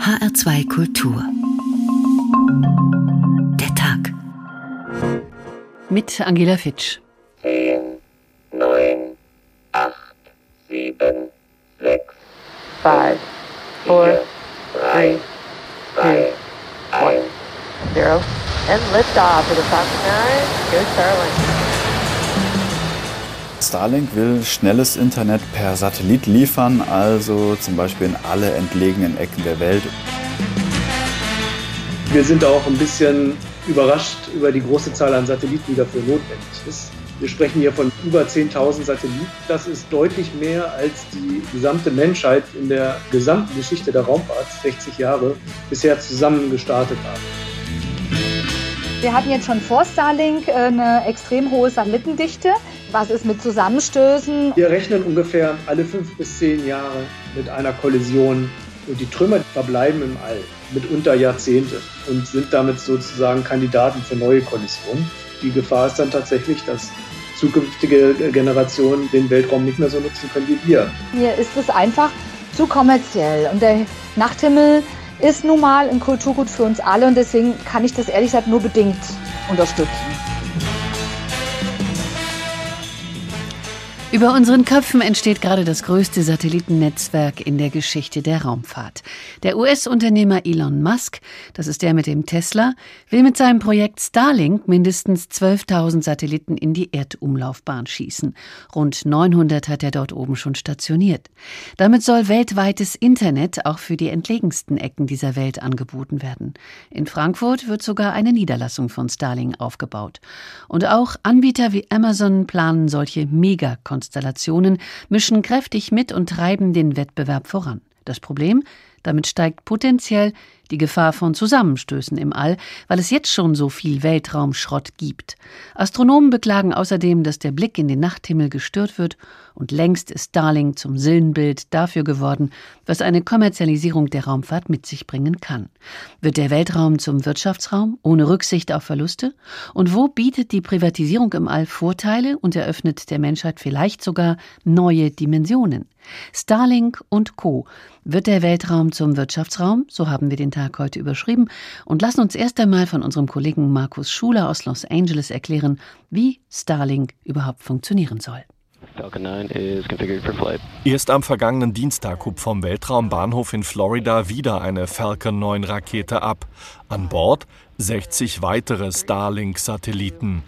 HR2 Kultur. Der Tag. Mit Angela Fitsch. 10, 9, 8, 7, 6, 5, 4, 3, 2, 1, 0. And liftoff of the Falcon 9. Go Starlink. Starlink will schnelles Internet per Satellit liefern, also zum Beispiel in alle entlegenen Ecken der Welt. Wir sind auch ein bisschen überrascht über die große Zahl an Satelliten, die dafür notwendig ist. Wir sprechen hier von über 10.000 Satelliten. Das ist deutlich mehr, als die gesamte Menschheit in der gesamten Geschichte der Raumfahrt, 60 Jahre, bisher zusammen gestartet hat. Wir hatten jetzt schon vor Starlink äh, eine extrem hohe Satellitendichte. Was ist mit Zusammenstößen? Wir rechnen ungefähr alle fünf bis zehn Jahre mit einer Kollision und die Trümmer verbleiben im All, mitunter Jahrzehnte und sind damit sozusagen Kandidaten für neue Kollisionen. Die Gefahr ist dann tatsächlich, dass zukünftige Generationen den Weltraum nicht mehr so nutzen können wie wir. Hier ist es einfach zu kommerziell und der Nachthimmel ist nun mal ein Kulturgut für uns alle und deswegen kann ich das ehrlich gesagt nur bedingt unterstützen. Über unseren Köpfen entsteht gerade das größte Satellitennetzwerk in der Geschichte der Raumfahrt. Der US-Unternehmer Elon Musk, das ist der mit dem Tesla, will mit seinem Projekt Starlink mindestens 12.000 Satelliten in die Erdumlaufbahn schießen. Rund 900 hat er dort oben schon stationiert. Damit soll weltweites Internet auch für die entlegensten Ecken dieser Welt angeboten werden. In Frankfurt wird sogar eine Niederlassung von Starlink aufgebaut. Und auch Anbieter wie Amazon planen solche Megakonzepte Konstellationen mischen kräftig mit und treiben den Wettbewerb voran. Das Problem? Damit steigt potenziell die Gefahr von Zusammenstößen im All, weil es jetzt schon so viel Weltraumschrott gibt. Astronomen beklagen außerdem, dass der Blick in den Nachthimmel gestört wird und längst ist Starlink zum Sinnbild dafür geworden, was eine Kommerzialisierung der Raumfahrt mit sich bringen kann. Wird der Weltraum zum Wirtschaftsraum ohne Rücksicht auf Verluste? Und wo bietet die Privatisierung im All Vorteile und eröffnet der Menschheit vielleicht sogar neue Dimensionen? Starlink und Co. Wird der Weltraum zum Wirtschaftsraum? So haben wir den Tag heute überschrieben und lassen uns erst einmal von unserem Kollegen Markus Schuler aus Los Angeles erklären, wie Starlink überhaupt funktionieren soll. Erst am vergangenen Dienstag hob vom Weltraumbahnhof in Florida wieder eine Falcon 9 Rakete ab. An Bord 60 weitere Starlink-Satelliten.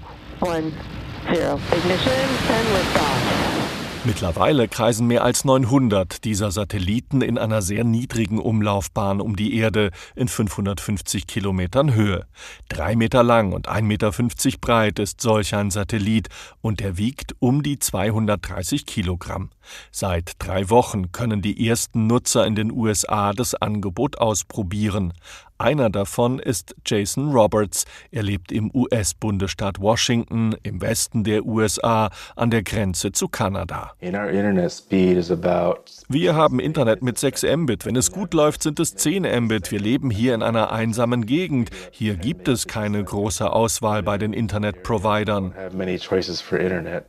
Ignition, 10 liftoff. Mittlerweile kreisen mehr als 900 dieser Satelliten in einer sehr niedrigen Umlaufbahn um die Erde in 550 Kilometern Höhe. Drei Meter lang und 1,50 Meter breit ist solch ein Satellit und er wiegt um die 230 Kilogramm. Seit drei Wochen können die ersten Nutzer in den USA das Angebot ausprobieren. Einer davon ist Jason Roberts. Er lebt im US-Bundesstaat Washington im Westen der USA an der Grenze zu Kanada. Wir haben Internet mit 6 Mbit. Wenn es gut läuft, sind es 10 Mbit. Wir leben hier in einer einsamen Gegend. Hier gibt es keine große Auswahl bei den Internetprovidern.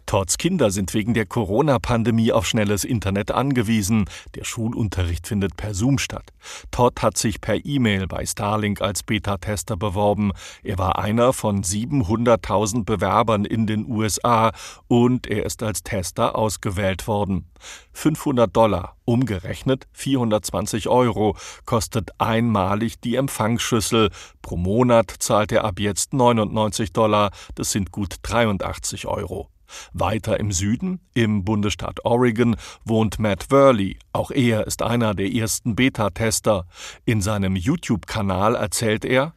Todds Kinder sind wegen der Corona-Pandemie auf schnelles Internet angewiesen. Der Schulunterricht findet per Zoom statt. Todd hat sich per E-Mail bei Starlink als Beta-Tester beworben. Er war einer von 700.000 Bewerbern in den USA und er ist als Tester ausgewählt worden. 500 Dollar, umgerechnet 420 Euro, kostet einmalig die Empfangsschüssel. Pro Monat zahlt er ab jetzt 99 Dollar, das sind gut 83 Euro. Weiter im Süden, im Bundesstaat Oregon, wohnt Matt Worley. Auch er ist einer der ersten Beta-Tester. In seinem YouTube-Kanal erzählt er,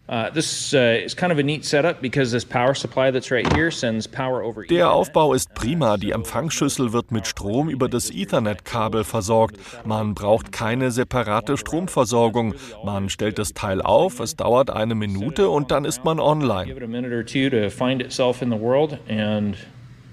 der Aufbau ist prima. Die Empfangsschüssel wird mit Strom über das Ethernet-Kabel versorgt. Man braucht keine separate Stromversorgung. Man stellt das Teil auf, es dauert eine Minute und dann ist man online.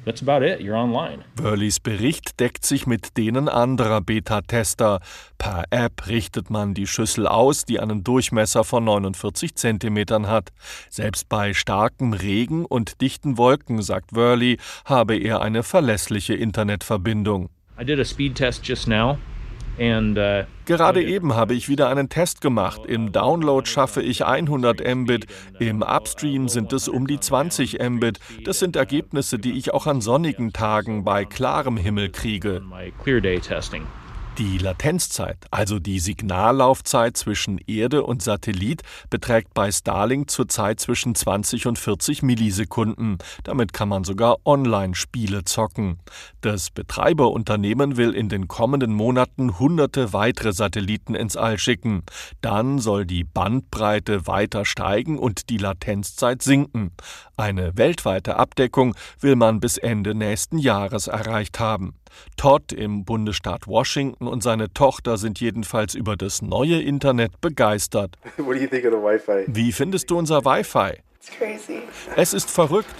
That's about it. You're online. Burleys Bericht deckt sich mit denen anderer Beta-Tester. Per App richtet man die Schüssel aus, die einen Durchmesser von 49 Zentimetern hat. Selbst bei starkem Regen und dichten Wolken, sagt Worley, habe er eine verlässliche Internetverbindung. I did a speed test just now. Uh, Gerade eben habe ich wieder einen Test gemacht. Im Download schaffe ich 100 Mbit, im Upstream sind es um die 20 Mbit. Das sind Ergebnisse, die ich auch an sonnigen Tagen bei klarem Himmel kriege. Die Latenzzeit, also die Signallaufzeit zwischen Erde und Satellit, beträgt bei Starlink zurzeit zwischen 20 und 40 Millisekunden. Damit kann man sogar Online-Spiele zocken. Das Betreiberunternehmen will in den kommenden Monaten hunderte weitere Satelliten ins All schicken. Dann soll die Bandbreite weiter steigen und die Latenzzeit sinken. Eine weltweite Abdeckung will man bis Ende nächsten Jahres erreicht haben. Todd im Bundesstaat Washington und seine Tochter sind jedenfalls über das neue Internet begeistert. Wie findest du unser Wi-Fi? Es ist verrückt.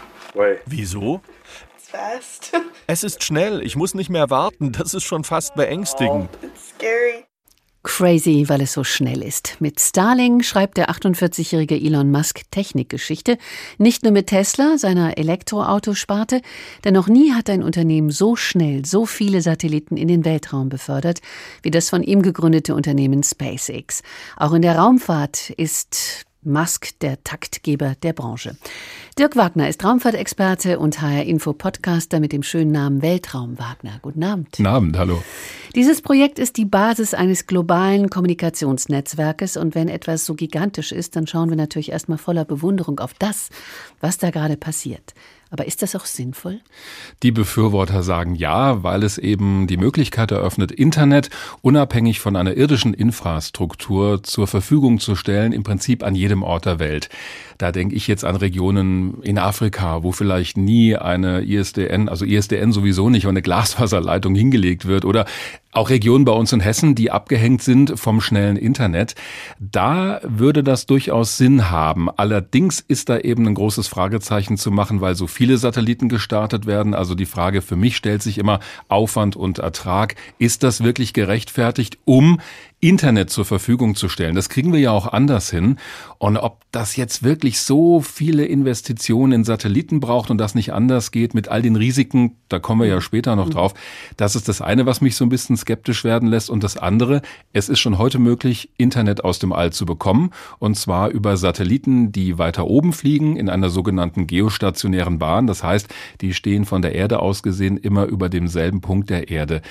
Wieso? Es ist schnell, ich muss nicht mehr warten, das ist schon fast beängstigend. Crazy, weil es so schnell ist. Mit Starlink schreibt der 48-jährige Elon Musk Technikgeschichte. Nicht nur mit Tesla, seiner Elektroautosparte, denn noch nie hat ein Unternehmen so schnell so viele Satelliten in den Weltraum befördert, wie das von ihm gegründete Unternehmen SpaceX. Auch in der Raumfahrt ist Musk der Taktgeber der Branche. Dirk Wagner ist Raumfahrtexperte und HR-Info-Podcaster mit dem schönen Namen Weltraum Wagner. Guten Abend. Guten Abend, hallo. Dieses Projekt ist die Basis eines globalen Kommunikationsnetzwerkes und wenn etwas so gigantisch ist, dann schauen wir natürlich erstmal voller Bewunderung auf das, was da gerade passiert. Aber ist das auch sinnvoll? Die Befürworter sagen ja, weil es eben die Möglichkeit eröffnet, Internet unabhängig von einer irdischen Infrastruktur zur Verfügung zu stellen, im Prinzip an jedem Ort der Welt. Da denke ich jetzt an Regionen in Afrika, wo vielleicht nie eine ISDN, also ISDN sowieso nicht, eine Glasfaserleitung hingelegt wird oder auch Regionen bei uns in Hessen, die abgehängt sind vom schnellen Internet. Da würde das durchaus Sinn haben. Allerdings ist da eben ein großes Fragezeichen zu machen, weil so viele Satelliten gestartet werden. Also die Frage für mich stellt sich immer Aufwand und Ertrag. Ist das wirklich gerechtfertigt, um Internet zur Verfügung zu stellen. Das kriegen wir ja auch anders hin. Und ob das jetzt wirklich so viele Investitionen in Satelliten braucht und das nicht anders geht mit all den Risiken, da kommen wir ja später noch drauf. Das ist das eine, was mich so ein bisschen skeptisch werden lässt. Und das andere, es ist schon heute möglich, Internet aus dem All zu bekommen. Und zwar über Satelliten, die weiter oben fliegen in einer sogenannten geostationären Bahn. Das heißt, die stehen von der Erde aus gesehen immer über demselben Punkt der Erde.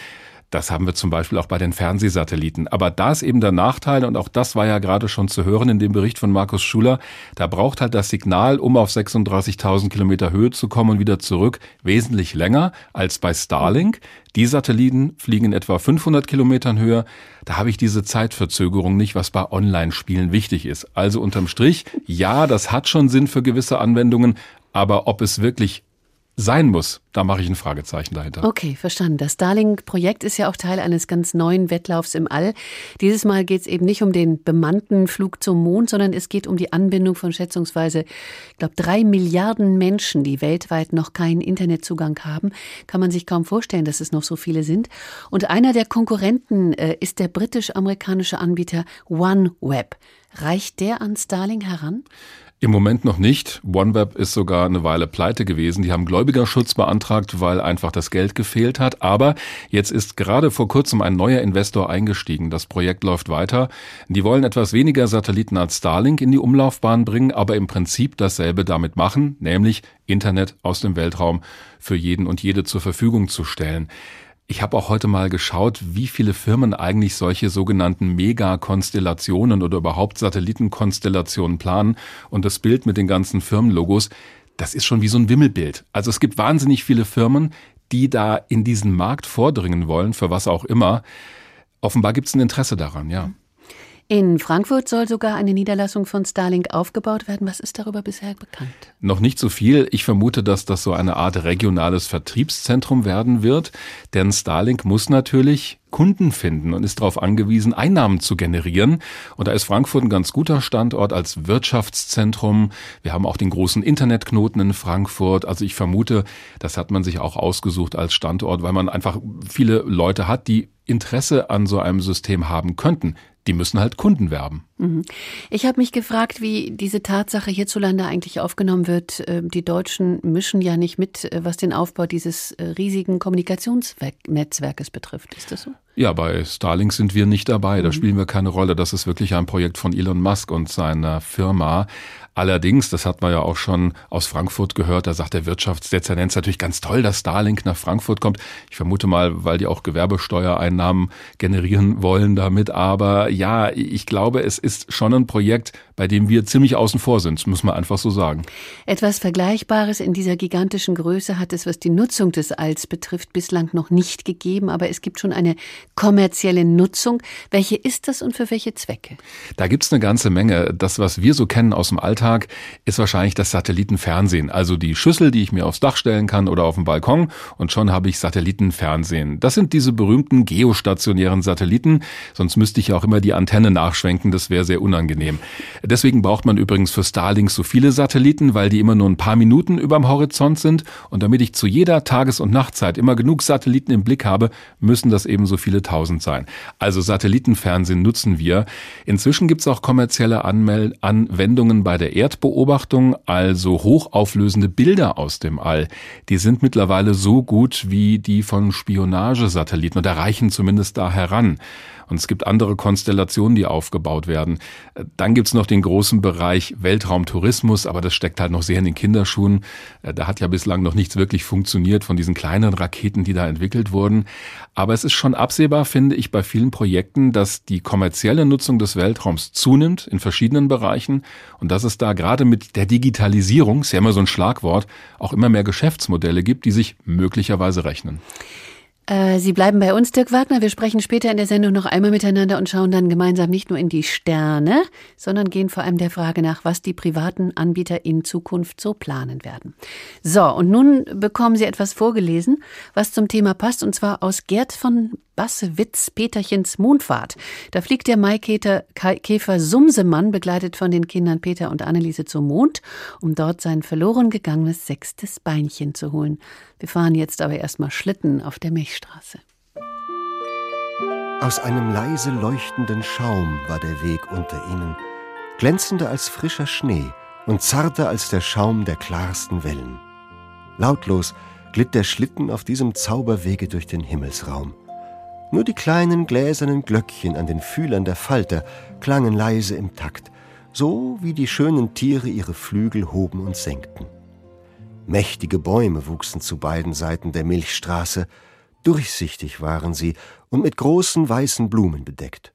Das haben wir zum Beispiel auch bei den Fernsehsatelliten. Aber da ist eben der Nachteil, und auch das war ja gerade schon zu hören in dem Bericht von Markus Schuler, da braucht halt das Signal, um auf 36.000 Kilometer Höhe zu kommen und wieder zurück, wesentlich länger als bei Starlink. Die Satelliten fliegen in etwa 500 Kilometern Höhe. Da habe ich diese Zeitverzögerung nicht, was bei Online-Spielen wichtig ist. Also unterm Strich, ja, das hat schon Sinn für gewisse Anwendungen, aber ob es wirklich sein muss, da mache ich ein Fragezeichen dahinter. Okay, verstanden. Das Starlink-Projekt ist ja auch Teil eines ganz neuen Wettlaufs im All. Dieses Mal geht es eben nicht um den bemannten Flug zum Mond, sondern es geht um die Anbindung von schätzungsweise, ich glaube, drei Milliarden Menschen, die weltweit noch keinen Internetzugang haben. Kann man sich kaum vorstellen, dass es noch so viele sind. Und einer der Konkurrenten äh, ist der britisch-amerikanische Anbieter OneWeb. Reicht der an Starlink heran? Im Moment noch nicht. OneWeb ist sogar eine Weile pleite gewesen. Die haben Gläubigerschutz beantragt, weil einfach das Geld gefehlt hat. Aber jetzt ist gerade vor kurzem ein neuer Investor eingestiegen. Das Projekt läuft weiter. Die wollen etwas weniger Satelliten als Starlink in die Umlaufbahn bringen, aber im Prinzip dasselbe damit machen, nämlich Internet aus dem Weltraum für jeden und jede zur Verfügung zu stellen. Ich habe auch heute mal geschaut, wie viele Firmen eigentlich solche sogenannten Megakonstellationen oder überhaupt Satellitenkonstellationen planen. Und das Bild mit den ganzen Firmenlogos, das ist schon wie so ein Wimmelbild. Also es gibt wahnsinnig viele Firmen, die da in diesen Markt vordringen wollen, für was auch immer. Offenbar gibt es ein Interesse daran, ja. In Frankfurt soll sogar eine Niederlassung von Starlink aufgebaut werden. Was ist darüber bisher bekannt? Noch nicht so viel. Ich vermute, dass das so eine Art regionales Vertriebszentrum werden wird. Denn Starlink muss natürlich Kunden finden und ist darauf angewiesen, Einnahmen zu generieren. Und da ist Frankfurt ein ganz guter Standort als Wirtschaftszentrum. Wir haben auch den großen Internetknoten in Frankfurt. Also ich vermute, das hat man sich auch ausgesucht als Standort, weil man einfach viele Leute hat, die Interesse an so einem System haben könnten die müssen halt Kunden werben. Mhm. Ich habe mich gefragt, wie diese Tatsache hierzulande eigentlich aufgenommen wird. Ähm, die Deutschen mischen ja nicht mit, äh, was den Aufbau dieses äh, riesigen Kommunikationsnetzwerkes betrifft. Ist das so? Ja, bei Starlink sind wir nicht dabei. Da mhm. spielen wir keine Rolle. Das ist wirklich ein Projekt von Elon Musk und seiner Firma. Allerdings, das hat man ja auch schon aus Frankfurt gehört, da sagt der Wirtschaftsdezernent natürlich ganz toll, dass Starlink nach Frankfurt kommt. Ich vermute mal, weil die auch Gewerbesteuereinnahmen generieren wollen damit. Aber ja, ich glaube, es ist schon ein Projekt, bei dem wir ziemlich außen vor sind, muss man einfach so sagen. Etwas Vergleichbares in dieser gigantischen Größe hat es, was die Nutzung des Alls betrifft, bislang noch nicht gegeben. Aber es gibt schon eine kommerzielle Nutzung. Welche ist das und für welche Zwecke? Da gibt es eine ganze Menge. Das, was wir so kennen aus dem Alltag, ist wahrscheinlich das Satellitenfernsehen. Also die Schüssel, die ich mir aufs Dach stellen kann oder auf dem Balkon und schon habe ich Satellitenfernsehen. Das sind diese berühmten geostationären Satelliten. Sonst müsste ich auch immer die Antenne nachschwenken. Das wäre sehr unangenehm. Deswegen braucht man übrigens für Starlink so viele Satelliten, weil die immer nur ein paar Minuten überm Horizont sind. Und damit ich zu jeder Tages- und Nachtzeit immer genug Satelliten im Blick habe, müssen das eben so viele tausend sein. Also Satellitenfernsehen nutzen wir. Inzwischen gibt es auch kommerzielle Anmel Anwendungen bei der Erdbeobachtung, also hochauflösende Bilder aus dem All, die sind mittlerweile so gut wie die von Spionagesatelliten und erreichen zumindest da heran. Und es gibt andere Konstellationen, die aufgebaut werden. Dann gibt's noch den großen Bereich Weltraumtourismus, aber das steckt halt noch sehr in den Kinderschuhen. Da hat ja bislang noch nichts wirklich funktioniert von diesen kleinen Raketen, die da entwickelt wurden. Aber es ist schon absehbar, finde ich, bei vielen Projekten, dass die kommerzielle Nutzung des Weltraums zunimmt in verschiedenen Bereichen und dass es da gerade mit der Digitalisierung, ist ja immer so ein Schlagwort, auch immer mehr Geschäftsmodelle gibt, die sich möglicherweise rechnen. Äh, Sie bleiben bei uns, Dirk Wagner. Wir sprechen später in der Sendung noch einmal miteinander und schauen dann gemeinsam nicht nur in die Sterne, sondern gehen vor allem der Frage nach, was die privaten Anbieter in Zukunft so planen werden. So, und nun bekommen Sie etwas vorgelesen, was zum Thema passt, und zwar aus Gerd von Bassewitz Peterchens Mondfahrt. Da fliegt der Maikäfer Sumsemann, begleitet von den Kindern Peter und Anneliese zum Mond, um dort sein verloren gegangenes sechstes Beinchen zu holen. Wir fahren jetzt aber erstmal Schlitten auf der Milchstraße. Aus einem leise leuchtenden Schaum war der Weg unter ihnen, glänzender als frischer Schnee und zarter als der Schaum der klarsten Wellen. Lautlos glitt der Schlitten auf diesem Zauberwege durch den Himmelsraum. Nur die kleinen gläsernen Glöckchen an den Fühlern der Falter klangen leise im Takt, so wie die schönen Tiere ihre Flügel hoben und senkten. Mächtige Bäume wuchsen zu beiden Seiten der Milchstraße, durchsichtig waren sie und mit großen weißen Blumen bedeckt.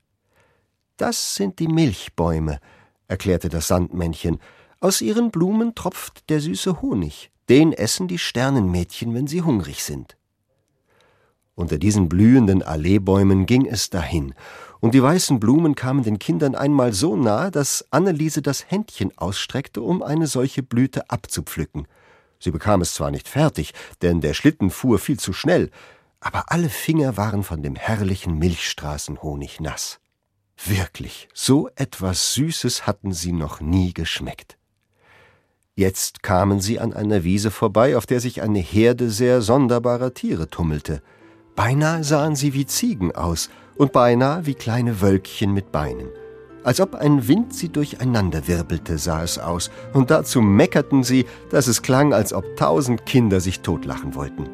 Das sind die Milchbäume, erklärte das Sandmännchen. Aus ihren Blumen tropft der süße Honig. Den essen die Sternenmädchen, wenn sie hungrig sind. Unter diesen blühenden Alleebäumen ging es dahin, und die weißen Blumen kamen den Kindern einmal so nahe, dass Anneliese das Händchen ausstreckte, um eine solche Blüte abzupflücken. Sie bekam es zwar nicht fertig, denn der Schlitten fuhr viel zu schnell, aber alle Finger waren von dem herrlichen Milchstraßenhonig nass. Wirklich, so etwas Süßes hatten sie noch nie geschmeckt. Jetzt kamen sie an einer Wiese vorbei, auf der sich eine Herde sehr sonderbarer Tiere tummelte. Beinahe sahen sie wie Ziegen aus und beinahe wie kleine Wölkchen mit Beinen. Als ob ein Wind sie durcheinander wirbelte, sah es aus, und dazu meckerten sie, dass es klang, als ob tausend Kinder sich totlachen wollten.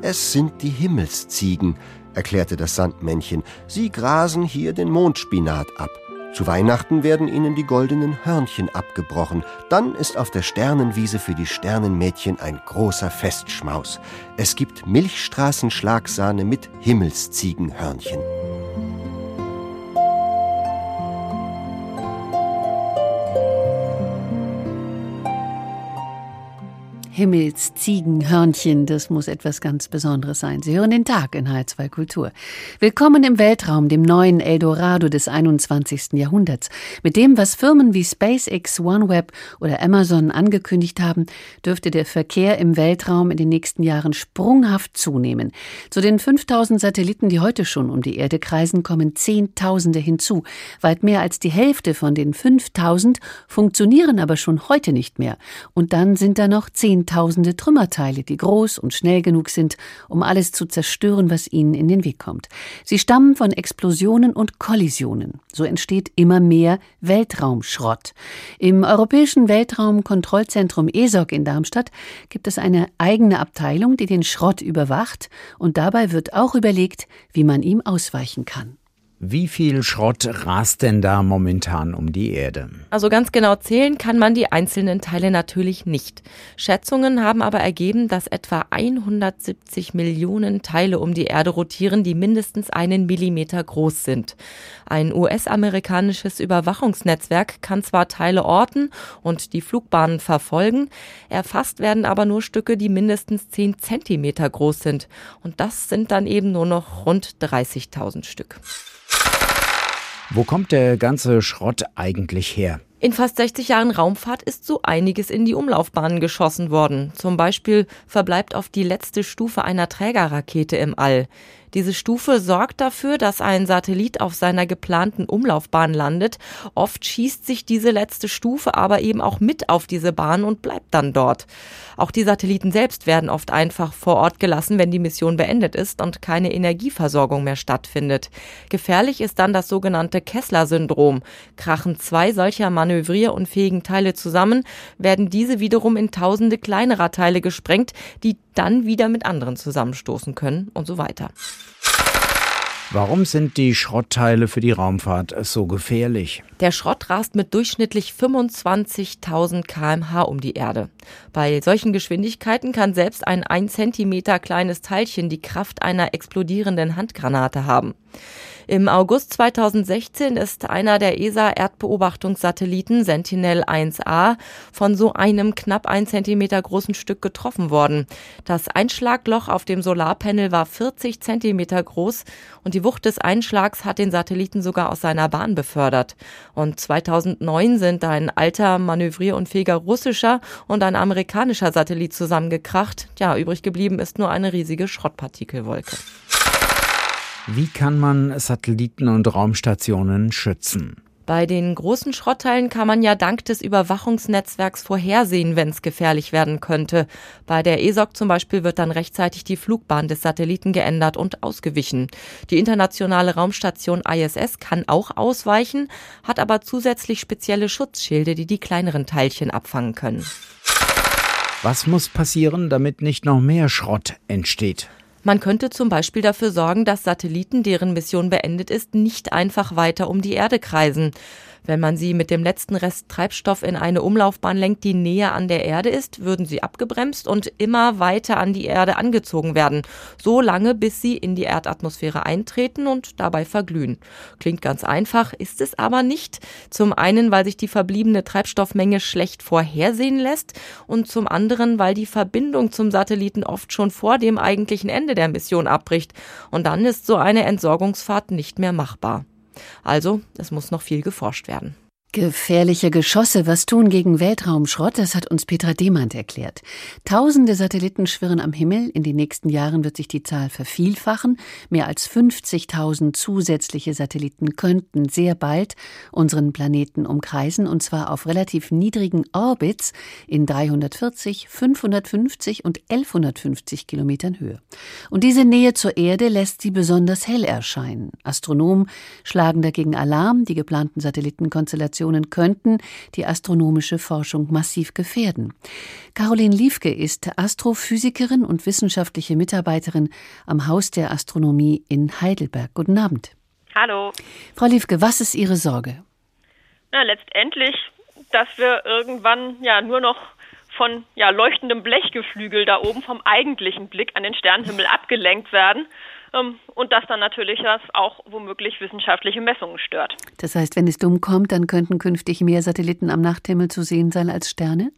Es sind die Himmelsziegen, erklärte das Sandmännchen. Sie grasen hier den Mondspinat ab. Zu Weihnachten werden ihnen die goldenen Hörnchen abgebrochen. Dann ist auf der Sternenwiese für die Sternenmädchen ein großer Festschmaus. Es gibt Milchstraßenschlagsahne mit Himmelsziegenhörnchen. Himmels, Ziegen, Hörnchen, das muss etwas ganz Besonderes sein. Sie hören den Tag in H2 Kultur. Willkommen im Weltraum, dem neuen Eldorado des 21. Jahrhunderts. Mit dem, was Firmen wie SpaceX, OneWeb oder Amazon angekündigt haben, dürfte der Verkehr im Weltraum in den nächsten Jahren sprunghaft zunehmen. Zu den 5000 Satelliten, die heute schon um die Erde kreisen, kommen Zehntausende hinzu. Weit mehr als die Hälfte von den 5000 funktionieren aber schon heute nicht mehr. Und dann sind da noch 10 tausende Trümmerteile, die groß und schnell genug sind, um alles zu zerstören, was ihnen in den Weg kommt. Sie stammen von Explosionen und Kollisionen. So entsteht immer mehr Weltraumschrott. Im Europäischen Weltraumkontrollzentrum ESOC in Darmstadt gibt es eine eigene Abteilung, die den Schrott überwacht, und dabei wird auch überlegt, wie man ihm ausweichen kann. Wie viel Schrott rast denn da momentan um die Erde? Also ganz genau zählen kann man die einzelnen Teile natürlich nicht. Schätzungen haben aber ergeben, dass etwa 170 Millionen Teile um die Erde rotieren, die mindestens einen Millimeter groß sind. Ein US-amerikanisches Überwachungsnetzwerk kann zwar Teile orten und die Flugbahnen verfolgen, erfasst werden aber nur Stücke, die mindestens 10 Zentimeter groß sind. Und das sind dann eben nur noch rund 30.000 Stück. Wo kommt der ganze Schrott eigentlich her? In fast 60 Jahren Raumfahrt ist so einiges in die Umlaufbahnen geschossen worden. Zum Beispiel verbleibt auf die letzte Stufe einer Trägerrakete im All. Diese Stufe sorgt dafür, dass ein Satellit auf seiner geplanten Umlaufbahn landet. Oft schießt sich diese letzte Stufe aber eben auch mit auf diese Bahn und bleibt dann dort. Auch die Satelliten selbst werden oft einfach vor Ort gelassen, wenn die Mission beendet ist und keine Energieversorgung mehr stattfindet. Gefährlich ist dann das sogenannte Kessler-Syndrom. Krachen zwei solcher manövrierunfähigen Teile zusammen, werden diese wiederum in tausende kleinerer Teile gesprengt, die dann wieder mit anderen zusammenstoßen können und so weiter. Warum sind die Schrottteile für die Raumfahrt so gefährlich? Der Schrott rast mit durchschnittlich 25.000 kmh um die Erde. Bei solchen Geschwindigkeiten kann selbst ein 1 Zentimeter kleines Teilchen die Kraft einer explodierenden Handgranate haben. Im August 2016 ist einer der ESA-Erdbeobachtungssatelliten Sentinel-1A von so einem knapp ein Zentimeter großen Stück getroffen worden. Das Einschlagloch auf dem Solarpanel war 40 Zentimeter groß und die Wucht des Einschlags hat den Satelliten sogar aus seiner Bahn befördert. Und 2009 sind ein alter, manövrierunfähiger russischer und ein amerikanischer Satellit zusammengekracht. Ja, übrig geblieben ist nur eine riesige Schrottpartikelwolke. Wie kann man Satelliten und Raumstationen schützen? Bei den großen Schrottteilen kann man ja dank des Überwachungsnetzwerks vorhersehen, wenn es gefährlich werden könnte. Bei der ESOC zum Beispiel wird dann rechtzeitig die Flugbahn des Satelliten geändert und ausgewichen. Die internationale Raumstation ISS kann auch ausweichen, hat aber zusätzlich spezielle Schutzschilde, die die kleineren Teilchen abfangen können. Was muss passieren, damit nicht noch mehr Schrott entsteht? Man könnte zum Beispiel dafür sorgen, dass Satelliten, deren Mission beendet ist, nicht einfach weiter um die Erde kreisen. Wenn man sie mit dem letzten Rest Treibstoff in eine Umlaufbahn lenkt, die näher an der Erde ist, würden sie abgebremst und immer weiter an die Erde angezogen werden. So lange, bis sie in die Erdatmosphäre eintreten und dabei verglühen. Klingt ganz einfach, ist es aber nicht. Zum einen, weil sich die verbliebene Treibstoffmenge schlecht vorhersehen lässt und zum anderen, weil die Verbindung zum Satelliten oft schon vor dem eigentlichen Ende der Mission abbricht. Und dann ist so eine Entsorgungsfahrt nicht mehr machbar. Also, es muss noch viel geforscht werden. Gefährliche Geschosse, was tun gegen Weltraumschrott, das hat uns Petra Demand erklärt. Tausende Satelliten schwirren am Himmel, in den nächsten Jahren wird sich die Zahl vervielfachen. Mehr als 50.000 zusätzliche Satelliten könnten sehr bald unseren Planeten umkreisen, und zwar auf relativ niedrigen Orbits in 340, 550 und 1150 Kilometern Höhe. Und diese Nähe zur Erde lässt sie besonders hell erscheinen. Astronomen schlagen dagegen Alarm, die geplanten Satellitenkonstellationen Konstellationen könnten die astronomische Forschung massiv gefährden. Caroline Liefke ist Astrophysikerin und wissenschaftliche Mitarbeiterin am Haus der Astronomie in Heidelberg. Guten Abend. Hallo. Frau Liefke, was ist Ihre Sorge? Na, letztendlich, dass wir irgendwann ja nur noch von ja, leuchtendem Blechgeflügel da oben vom eigentlichen Blick an den Sternenhimmel abgelenkt werden und das dann natürlich das auch womöglich wissenschaftliche Messungen stört. Das heißt, wenn es dumm kommt, dann könnten künftig mehr Satelliten am Nachthimmel zu sehen sein als Sterne?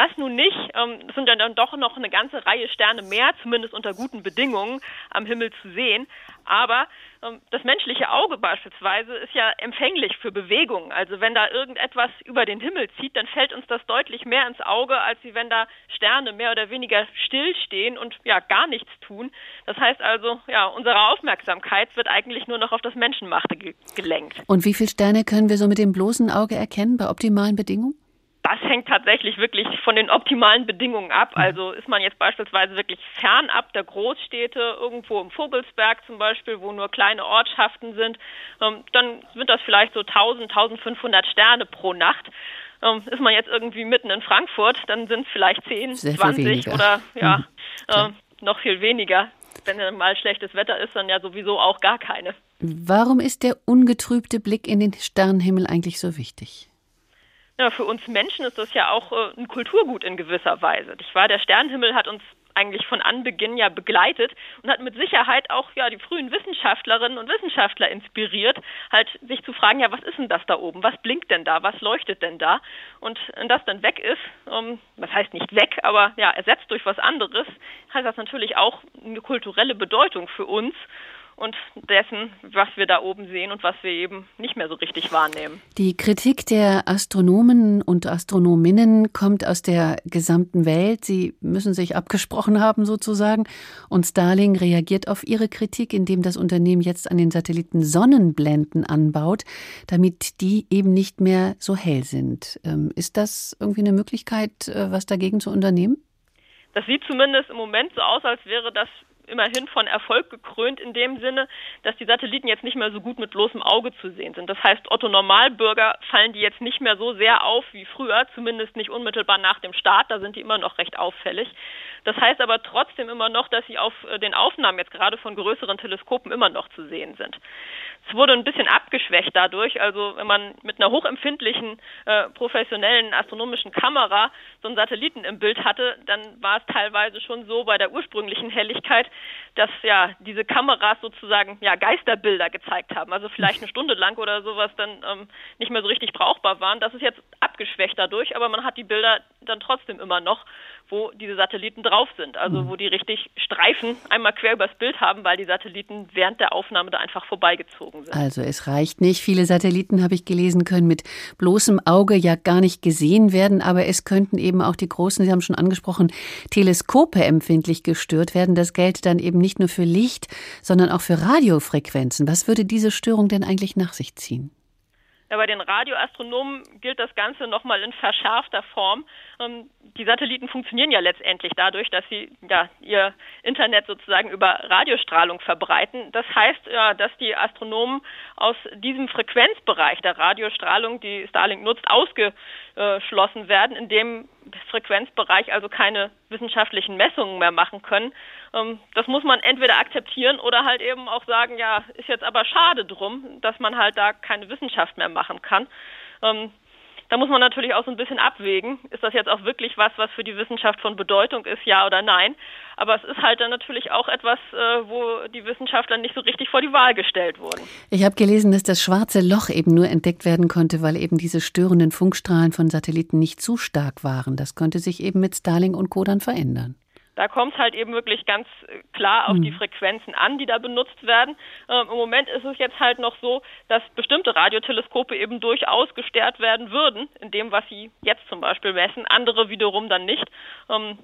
Das nun nicht. Ähm, es sind ja dann doch noch eine ganze Reihe Sterne mehr, zumindest unter guten Bedingungen, am Himmel zu sehen. Aber ähm, das menschliche Auge beispielsweise ist ja empfänglich für Bewegungen. Also wenn da irgendetwas über den Himmel zieht, dann fällt uns das deutlich mehr ins Auge, als wenn da Sterne mehr oder weniger stillstehen und ja gar nichts tun. Das heißt also, ja, unsere Aufmerksamkeit wird eigentlich nur noch auf das Menschenmachte gelenkt. Und wie viele Sterne können wir so mit dem bloßen Auge erkennen bei optimalen Bedingungen? Das hängt tatsächlich wirklich von den optimalen Bedingungen ab. Mhm. Also ist man jetzt beispielsweise wirklich fernab der Großstädte, irgendwo im Vogelsberg zum Beispiel, wo nur kleine Ortschaften sind, ähm, dann sind das vielleicht so 1000, 1500 Sterne pro Nacht. Ähm, ist man jetzt irgendwie mitten in Frankfurt, dann sind es vielleicht 10, Sehr 20 oder ja, mhm. äh, noch viel weniger. Wenn mal schlechtes Wetter ist, dann ja sowieso auch gar keine. Warum ist der ungetrübte Blick in den Sternenhimmel eigentlich so wichtig? Ja, für uns Menschen ist das ja auch äh, ein Kulturgut in gewisser Weise. Ich war, der Sternenhimmel hat uns eigentlich von Anbeginn ja begleitet und hat mit Sicherheit auch ja die frühen Wissenschaftlerinnen und Wissenschaftler inspiriert, halt sich zu fragen, ja, was ist denn das da oben? Was blinkt denn da? Was leuchtet denn da? Und wenn das dann weg ist, um, das heißt nicht weg, aber ja, ersetzt durch was anderes, hat das natürlich auch eine kulturelle Bedeutung für uns und dessen, was wir da oben sehen und was wir eben nicht mehr so richtig wahrnehmen. Die Kritik der Astronomen und Astronominnen kommt aus der gesamten Welt. Sie müssen sich abgesprochen haben sozusagen. Und Starling reagiert auf ihre Kritik, indem das Unternehmen jetzt an den Satelliten Sonnenblenden anbaut, damit die eben nicht mehr so hell sind. Ähm, ist das irgendwie eine Möglichkeit, äh, was dagegen zu unternehmen? Das sieht zumindest im Moment so aus, als wäre das immerhin von Erfolg gekrönt in dem Sinne, dass die Satelliten jetzt nicht mehr so gut mit bloßem Auge zu sehen sind. Das heißt, Otto Normalbürger fallen die jetzt nicht mehr so sehr auf wie früher, zumindest nicht unmittelbar nach dem Start, da sind die immer noch recht auffällig. Das heißt aber trotzdem immer noch, dass sie auf äh, den Aufnahmen jetzt gerade von größeren Teleskopen immer noch zu sehen sind. Es wurde ein bisschen abgeschwächt dadurch. Also wenn man mit einer hochempfindlichen äh, professionellen astronomischen Kamera so einen Satelliten im Bild hatte, dann war es teilweise schon so bei der ursprünglichen Helligkeit, dass ja diese Kameras sozusagen ja Geisterbilder gezeigt haben. Also vielleicht eine Stunde lang oder sowas dann ähm, nicht mehr so richtig brauchbar waren. Das ist jetzt abgeschwächt dadurch, aber man hat die Bilder dann trotzdem immer noch wo diese Satelliten drauf sind. Also mhm. wo die richtig Streifen einmal quer übers Bild haben, weil die Satelliten während der Aufnahme da einfach vorbeigezogen sind. Also es reicht nicht. Viele Satelliten, habe ich gelesen, können mit bloßem Auge ja gar nicht gesehen werden, aber es könnten eben auch die großen, Sie haben schon angesprochen, Teleskope empfindlich gestört werden. Das gilt dann eben nicht nur für Licht, sondern auch für Radiofrequenzen. Was würde diese Störung denn eigentlich nach sich ziehen? Ja, bei den Radioastronomen gilt das Ganze nochmal in verschärfter Form. Ähm, die Satelliten funktionieren ja letztendlich dadurch, dass sie ja, ihr Internet sozusagen über Radiostrahlung verbreiten. Das heißt ja, dass die Astronomen aus diesem Frequenzbereich der Radiostrahlung, die Starlink nutzt, ausgeschlossen werden, in dem Frequenzbereich also keine wissenschaftlichen Messungen mehr machen können. Ähm, das muss man entweder akzeptieren oder halt eben auch sagen, ja, ist jetzt aber schade drum, dass man halt da keine Wissenschaft mehr machen kann. Da muss man natürlich auch so ein bisschen abwägen, ist das jetzt auch wirklich was, was für die Wissenschaft von Bedeutung ist, ja oder nein. Aber es ist halt dann natürlich auch etwas, äh, wo die Wissenschaftler nicht so richtig vor die Wahl gestellt wurden. Ich habe gelesen, dass das schwarze Loch eben nur entdeckt werden konnte, weil eben diese störenden Funkstrahlen von Satelliten nicht zu stark waren. Das könnte sich eben mit Starling und Co. dann verändern. Da kommt es halt eben wirklich ganz äh, klar auf mhm. die Frequenzen an, die da benutzt werden. Ähm, Im Moment ist es jetzt halt noch so, dass bestimmte Radioteleskope eben durchaus gestärkt werden würden, in dem, was sie jetzt zum Beispiel messen, andere wiederum dann nicht. Ähm,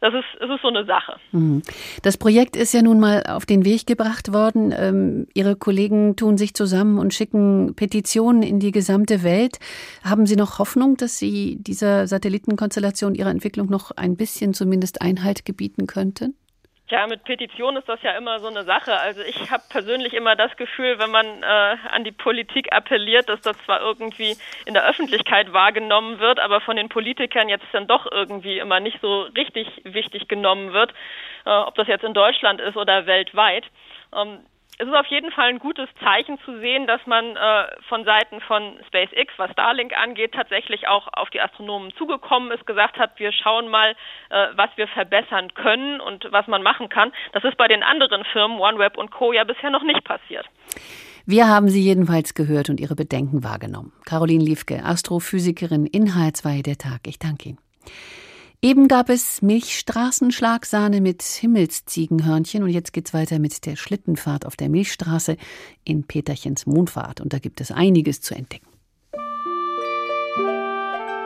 das ist, es ist so eine Sache. Mhm. Das Projekt ist ja nun mal auf den Weg gebracht worden. Ähm, Ihre Kollegen tun sich zusammen und schicken Petitionen in die gesamte Welt. Haben Sie noch Hoffnung, dass Sie dieser Satellitenkonstellation Ihrer Entwicklung noch ein bisschen zumindest Einhalt gebieten könnten? Ja, mit Petition ist das ja immer so eine Sache. Also ich habe persönlich immer das Gefühl, wenn man äh, an die Politik appelliert, dass das zwar irgendwie in der Öffentlichkeit wahrgenommen wird, aber von den Politikern jetzt dann doch irgendwie immer nicht so richtig wichtig genommen wird, äh, ob das jetzt in Deutschland ist oder weltweit. Ähm, es ist auf jeden Fall ein gutes Zeichen zu sehen, dass man äh, von Seiten von SpaceX, was Starlink angeht, tatsächlich auch auf die Astronomen zugekommen ist, gesagt hat, wir schauen mal, äh, was wir verbessern können und was man machen kann. Das ist bei den anderen Firmen, OneWeb und Co. ja bisher noch nicht passiert. Wir haben Sie jedenfalls gehört und Ihre Bedenken wahrgenommen. Caroline Liefke, Astrophysikerin in H2 der Tag. Ich danke Ihnen. Eben gab es Milchstraßenschlagsahne mit Himmelsziegenhörnchen und jetzt geht's weiter mit der Schlittenfahrt auf der Milchstraße in Peterchens Mondfahrt und da gibt es einiges zu entdecken.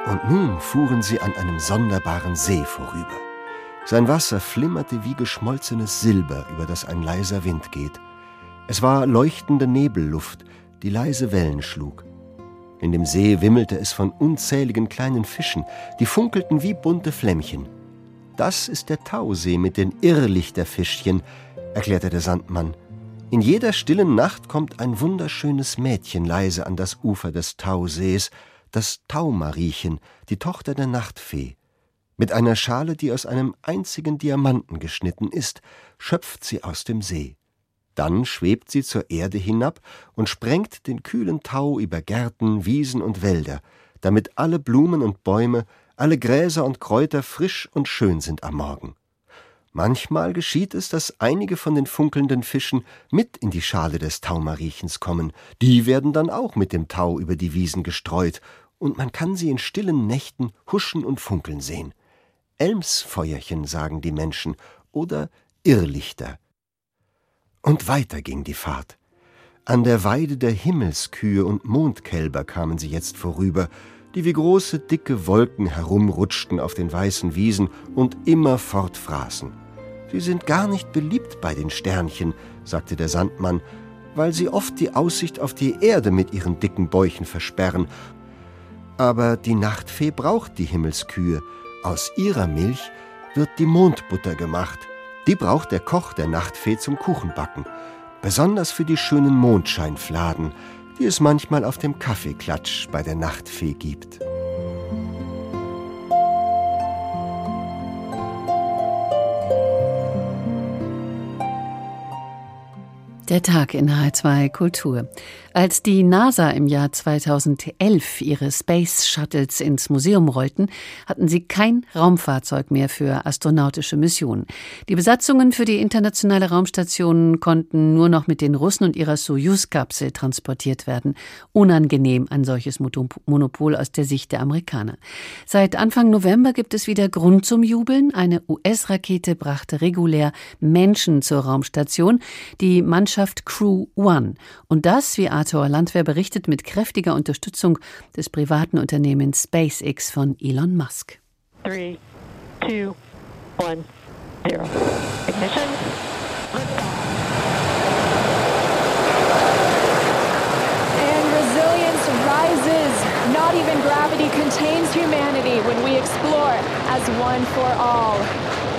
Und nun fuhren sie an einem sonderbaren See vorüber. Sein Wasser flimmerte wie geschmolzenes Silber, über das ein leiser Wind geht. Es war leuchtende Nebelluft, die leise Wellen schlug. In dem See wimmelte es von unzähligen kleinen Fischen, die funkelten wie bunte Flämmchen. Das ist der Tausee mit den Irrlichterfischchen, erklärte der Sandmann. In jeder stillen Nacht kommt ein wunderschönes Mädchen leise an das Ufer des Tausees, das Taumariechen, die Tochter der Nachtfee. Mit einer Schale, die aus einem einzigen Diamanten geschnitten ist, schöpft sie aus dem See. Dann schwebt sie zur Erde hinab und sprengt den kühlen Tau über Gärten, Wiesen und Wälder, damit alle Blumen und Bäume, alle Gräser und Kräuter frisch und schön sind am Morgen. Manchmal geschieht es, dass einige von den funkelnden Fischen mit in die Schale des Taumariechens kommen. Die werden dann auch mit dem Tau über die Wiesen gestreut, und man kann sie in stillen Nächten huschen und funkeln sehen. Elmsfeuerchen, sagen die Menschen, oder Irrlichter. Und weiter ging die Fahrt. An der Weide der Himmelskühe und Mondkälber kamen sie jetzt vorüber, die wie große dicke Wolken herumrutschten auf den weißen Wiesen und immer fortfraßen. Sie sind gar nicht beliebt bei den Sternchen, sagte der Sandmann, weil sie oft die Aussicht auf die Erde mit ihren dicken Bäuchen versperren. Aber die Nachtfee braucht die Himmelskühe. Aus ihrer Milch wird die Mondbutter gemacht. Die braucht der Koch der Nachtfee zum Kuchenbacken. Besonders für die schönen Mondscheinfladen, die es manchmal auf dem Kaffeeklatsch bei der Nachtfee gibt. Der Tag in H2 Kultur. Als die NASA im Jahr 2011 ihre Space Shuttles ins Museum rollten, hatten sie kein Raumfahrzeug mehr für astronautische Missionen. Die Besatzungen für die internationale Raumstation konnten nur noch mit den Russen und ihrer Soyuz-Kapsel transportiert werden. Unangenehm ein solches Monopol aus der Sicht der Amerikaner. Seit Anfang November gibt es wieder Grund zum Jubeln. Eine US-Rakete brachte regulär Menschen zur Raumstation. Die Mannschaft Mannschaft Crew One. Und das, wie Arthur Landwehr berichtet, mit kräftiger Unterstützung des privaten Unternehmens SpaceX von Elon Musk. Three, two, one, zero. Ignition. And resilience rises. Not even gravity contains humanity when we explore as one for all.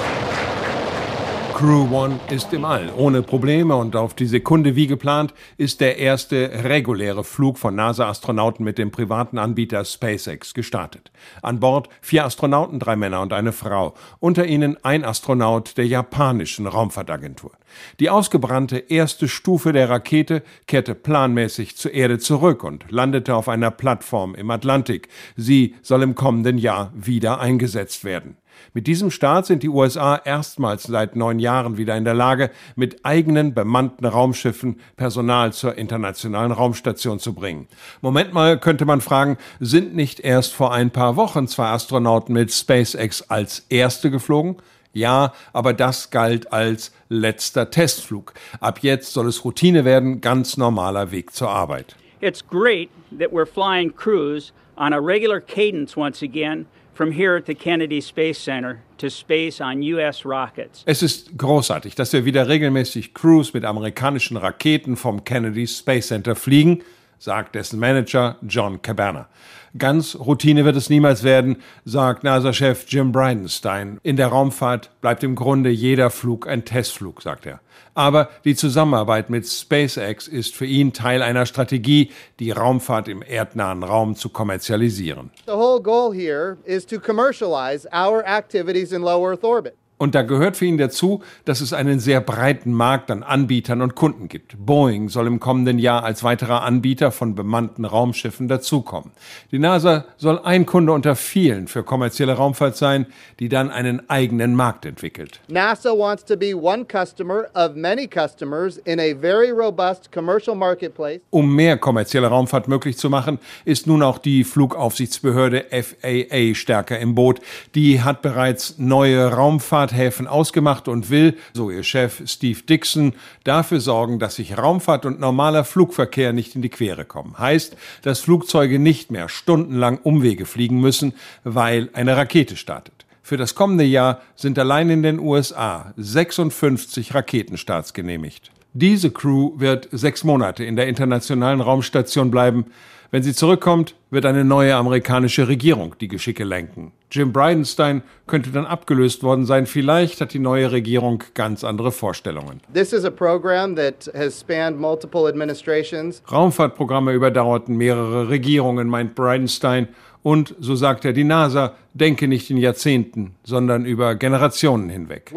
Crew One ist im All, ohne Probleme und auf die Sekunde wie geplant ist der erste reguläre Flug von NASA-Astronauten mit dem privaten Anbieter SpaceX gestartet. An Bord vier Astronauten, drei Männer und eine Frau, unter ihnen ein Astronaut der japanischen Raumfahrtagentur. Die ausgebrannte erste Stufe der Rakete kehrte planmäßig zur Erde zurück und landete auf einer Plattform im Atlantik. Sie soll im kommenden Jahr wieder eingesetzt werden. Mit diesem Start sind die USA erstmals seit neun Jahren wieder in der Lage, mit eigenen bemannten Raumschiffen Personal zur internationalen Raumstation zu bringen. Moment mal, könnte man fragen, sind nicht erst vor ein paar Wochen zwei Astronauten mit SpaceX als erste geflogen? Ja, aber das galt als letzter Testflug. Ab jetzt soll es Routine werden, ganz normaler Weg zur Arbeit. It's great that we're flying crews on a regular cadence once again from here at the Kennedy Space Center to space on US rockets. Es ist großartig, dass wir wieder regelmäßig Crews mit amerikanischen Raketen vom Kennedy Space Center fliegen, sagt dessen Manager John Cabana. Ganz Routine wird es niemals werden, sagt NASA-Chef Jim Bridenstine. In der Raumfahrt bleibt im Grunde jeder Flug ein Testflug, sagt er. Aber die Zusammenarbeit mit SpaceX ist für ihn Teil einer Strategie, die Raumfahrt im erdnahen Raum zu kommerzialisieren. The whole goal here is to commercialize our activities in low Earth orbit. Und da gehört für ihn dazu, dass es einen sehr breiten Markt an Anbietern und Kunden gibt. Boeing soll im kommenden Jahr als weiterer Anbieter von bemannten Raumschiffen dazukommen. Die NASA soll ein Kunde unter vielen für kommerzielle Raumfahrt sein, die dann einen eigenen Markt entwickelt. NASA wants to be one customer of many customers in a very robust commercial marketplace. Um mehr kommerzielle Raumfahrt möglich zu machen, ist nun auch die Flugaufsichtsbehörde FAA stärker im Boot. Die hat bereits neue Raumfahrt Heimathäfen ausgemacht und will, so ihr Chef Steve Dixon, dafür sorgen, dass sich Raumfahrt und normaler Flugverkehr nicht in die Quere kommen. Heißt, dass Flugzeuge nicht mehr stundenlang Umwege fliegen müssen, weil eine Rakete startet. Für das kommende Jahr sind allein in den USA 56 Raketenstarts genehmigt. Diese Crew wird sechs Monate in der internationalen Raumstation bleiben. Wenn sie zurückkommt, wird eine neue amerikanische Regierung die Geschicke lenken. Jim Bridenstine könnte dann abgelöst worden sein. Vielleicht hat die neue Regierung ganz andere Vorstellungen. This is a program that has spanned multiple administrations. Raumfahrtprogramme überdauerten mehrere Regierungen, meint Bridenstine. Und, so sagt er, die NASA denke nicht in Jahrzehnten, sondern über Generationen hinweg.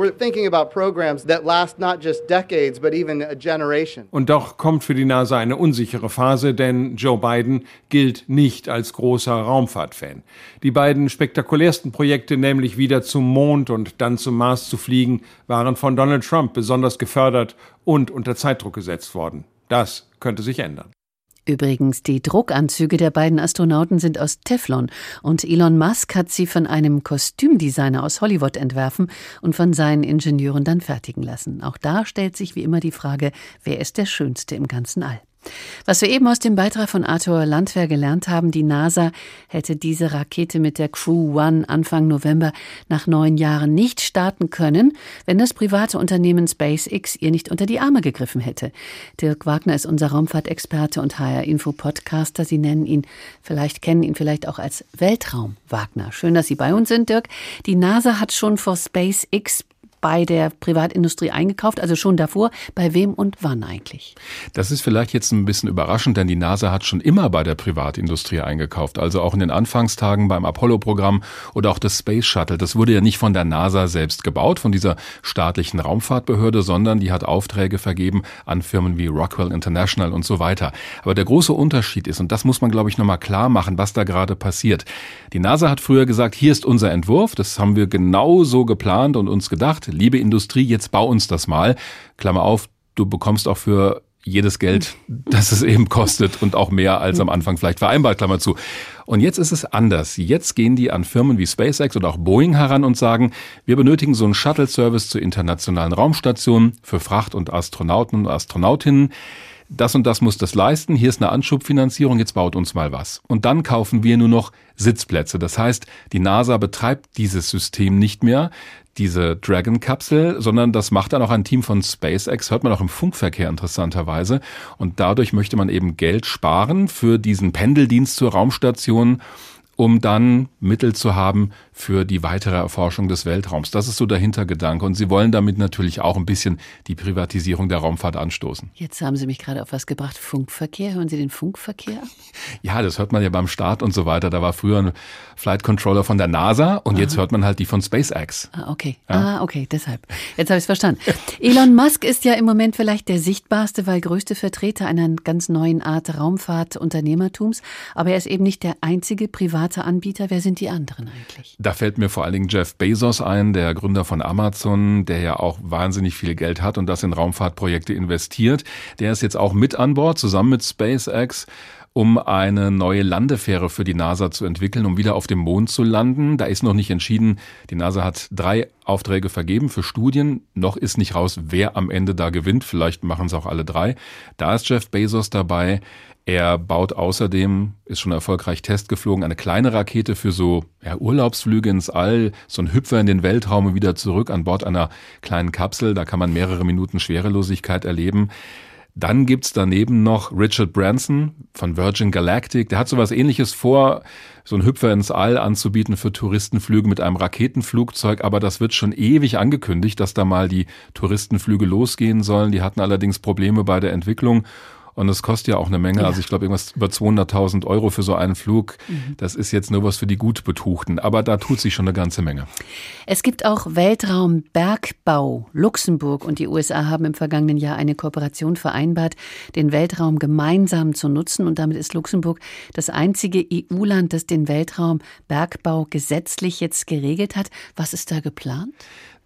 Decades. Und doch kommt für die NASA eine unsichere Phase, denn Joe Biden gilt nicht als großer Raumfahrtfan. Die beiden spektakulärsten Projekte, nämlich wieder zum Mond und dann zum Mars zu fliegen, waren von Donald Trump besonders gefördert und unter Zeitdruck gesetzt worden. Das könnte sich ändern. Übrigens, die Druckanzüge der beiden Astronauten sind aus Teflon und Elon Musk hat sie von einem Kostümdesigner aus Hollywood entwerfen und von seinen Ingenieuren dann fertigen lassen. Auch da stellt sich wie immer die Frage, wer ist der Schönste im ganzen All? Was wir eben aus dem Beitrag von Arthur Landwehr gelernt haben, die NASA hätte diese Rakete mit der Crew One Anfang November nach neun Jahren nicht starten können, wenn das private Unternehmen SpaceX ihr nicht unter die Arme gegriffen hätte. Dirk Wagner ist unser Raumfahrtexperte und HR-Info-Podcaster. Sie nennen ihn, vielleicht kennen ihn vielleicht auch als Weltraum Wagner. Schön, dass Sie bei uns sind, Dirk. Die NASA hat schon vor SpaceX bei der Privatindustrie eingekauft, also schon davor. Bei wem und wann eigentlich? Das ist vielleicht jetzt ein bisschen überraschend, denn die NASA hat schon immer bei der Privatindustrie eingekauft, also auch in den Anfangstagen beim Apollo-Programm oder auch das Space Shuttle. Das wurde ja nicht von der NASA selbst gebaut, von dieser staatlichen Raumfahrtbehörde, sondern die hat Aufträge vergeben an Firmen wie Rockwell International und so weiter. Aber der große Unterschied ist, und das muss man, glaube ich, nochmal klar machen, was da gerade passiert. Die NASA hat früher gesagt, hier ist unser Entwurf, das haben wir genau so geplant und uns gedacht liebe Industrie, jetzt bau uns das mal. Klammer auf, du bekommst auch für jedes Geld, das es eben kostet und auch mehr als am Anfang vielleicht vereinbart, Klammer zu. Und jetzt ist es anders. Jetzt gehen die an Firmen wie SpaceX oder auch Boeing heran und sagen, wir benötigen so einen Shuttle-Service zur internationalen Raumstation für Fracht- und Astronauten und Astronautinnen. Das und das muss das leisten. Hier ist eine Anschubfinanzierung. Jetzt baut uns mal was. Und dann kaufen wir nur noch Sitzplätze. Das heißt, die NASA betreibt dieses System nicht mehr diese Dragon-Kapsel, sondern das macht dann auch ein Team von SpaceX, hört man auch im Funkverkehr interessanterweise. Und dadurch möchte man eben Geld sparen für diesen Pendeldienst zur Raumstation um dann Mittel zu haben für die weitere Erforschung des Weltraums. Das ist so der Hintergedanke. Und Sie wollen damit natürlich auch ein bisschen die Privatisierung der Raumfahrt anstoßen. Jetzt haben Sie mich gerade auf was gebracht. Funkverkehr. Hören Sie den Funkverkehr? Ja, das hört man ja beim Start und so weiter. Da war früher ein Flight Controller von der NASA und Aha. jetzt hört man halt die von SpaceX. Ah, okay. Ja? Ah, okay, deshalb. Jetzt habe ich es verstanden. Elon Musk ist ja im Moment vielleicht der sichtbarste, weil größte Vertreter einer ganz neuen Art Raumfahrt-Unternehmertums. Aber er ist eben nicht der einzige private Anbieter. Wer sind die anderen eigentlich? Da fällt mir vor allen Dingen Jeff Bezos ein, der Gründer von Amazon, der ja auch wahnsinnig viel Geld hat und das in Raumfahrtprojekte investiert. Der ist jetzt auch mit an Bord, zusammen mit SpaceX um eine neue Landefähre für die NASA zu entwickeln, um wieder auf dem Mond zu landen. Da ist noch nicht entschieden. Die NASA hat drei Aufträge vergeben für Studien. Noch ist nicht raus, wer am Ende da gewinnt. Vielleicht machen es auch alle drei. Da ist Jeff Bezos dabei. Er baut außerdem, ist schon erfolgreich Test geflogen, eine kleine Rakete für so ja, Urlaubsflüge ins All, so ein Hüpfer in den Weltraum und wieder zurück an Bord einer kleinen Kapsel. Da kann man mehrere Minuten Schwerelosigkeit erleben. Dann gibt's daneben noch Richard Branson von Virgin Galactic. Der hat sowas ähnliches vor, so ein Hüpfer ins All anzubieten für Touristenflüge mit einem Raketenflugzeug. Aber das wird schon ewig angekündigt, dass da mal die Touristenflüge losgehen sollen. Die hatten allerdings Probleme bei der Entwicklung. Und es kostet ja auch eine Menge. Ja. Also ich glaube irgendwas über 200.000 Euro für so einen Flug. Mhm. Das ist jetzt nur was für die Gutbetuchten. Aber da tut sich schon eine ganze Menge. Es gibt auch Weltraumbergbau. Luxemburg und die USA haben im vergangenen Jahr eine Kooperation vereinbart, den Weltraum gemeinsam zu nutzen. Und damit ist Luxemburg das einzige EU-Land, das den Weltraumbergbau gesetzlich jetzt geregelt hat. Was ist da geplant?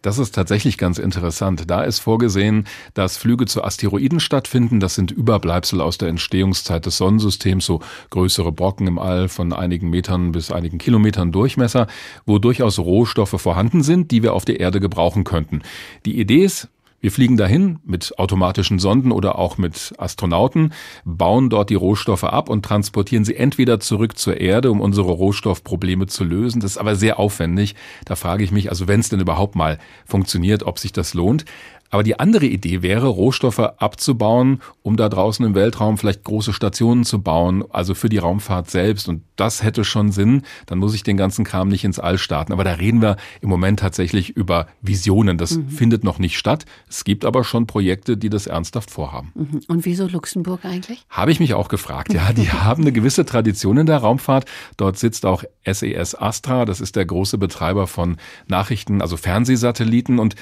Das ist tatsächlich ganz interessant. Da ist vorgesehen, dass Flüge zu Asteroiden stattfinden. Das sind Überbleibsel aus der Entstehungszeit des Sonnensystems, so größere Brocken im All von einigen Metern bis einigen Kilometern Durchmesser, wo durchaus Rohstoffe vorhanden sind, die wir auf der Erde gebrauchen könnten. Die Idee ist, wir fliegen dahin mit automatischen Sonden oder auch mit Astronauten, bauen dort die Rohstoffe ab und transportieren sie entweder zurück zur Erde, um unsere Rohstoffprobleme zu lösen. Das ist aber sehr aufwendig. Da frage ich mich, also wenn es denn überhaupt mal funktioniert, ob sich das lohnt. Aber die andere Idee wäre, Rohstoffe abzubauen, um da draußen im Weltraum vielleicht große Stationen zu bauen, also für die Raumfahrt selbst. Und das hätte schon Sinn. Dann muss ich den ganzen Kram nicht ins All starten. Aber da reden wir im Moment tatsächlich über Visionen. Das mhm. findet noch nicht statt. Es gibt aber schon Projekte, die das ernsthaft vorhaben. Mhm. Und wieso Luxemburg eigentlich? Habe ich mich auch gefragt. Ja, die haben eine gewisse Tradition in der Raumfahrt. Dort sitzt auch SES e Astra. Das ist der große Betreiber von Nachrichten, also Fernsehsatelliten. Und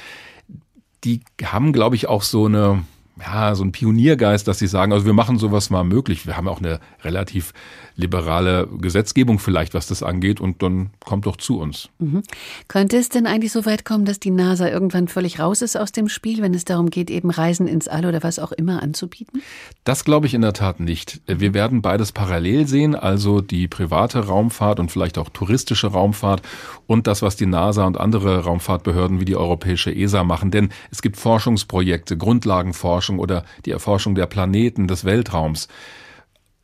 die haben, glaube ich, auch so eine ja, so ein Pioniergeist, dass sie sagen, also wir machen sowas mal möglich. Wir haben auch eine relativ liberale Gesetzgebung vielleicht, was das angeht, und dann kommt doch zu uns. Mhm. Könnte es denn eigentlich so weit kommen, dass die NASA irgendwann völlig raus ist aus dem Spiel, wenn es darum geht, eben Reisen ins All oder was auch immer anzubieten? Das glaube ich in der Tat nicht. Wir werden beides parallel sehen, also die private Raumfahrt und vielleicht auch touristische Raumfahrt und das, was die NASA und andere Raumfahrtbehörden wie die europäische ESA machen. Denn es gibt Forschungsprojekte, Grundlagenforschung oder die Erforschung der Planeten, des Weltraums.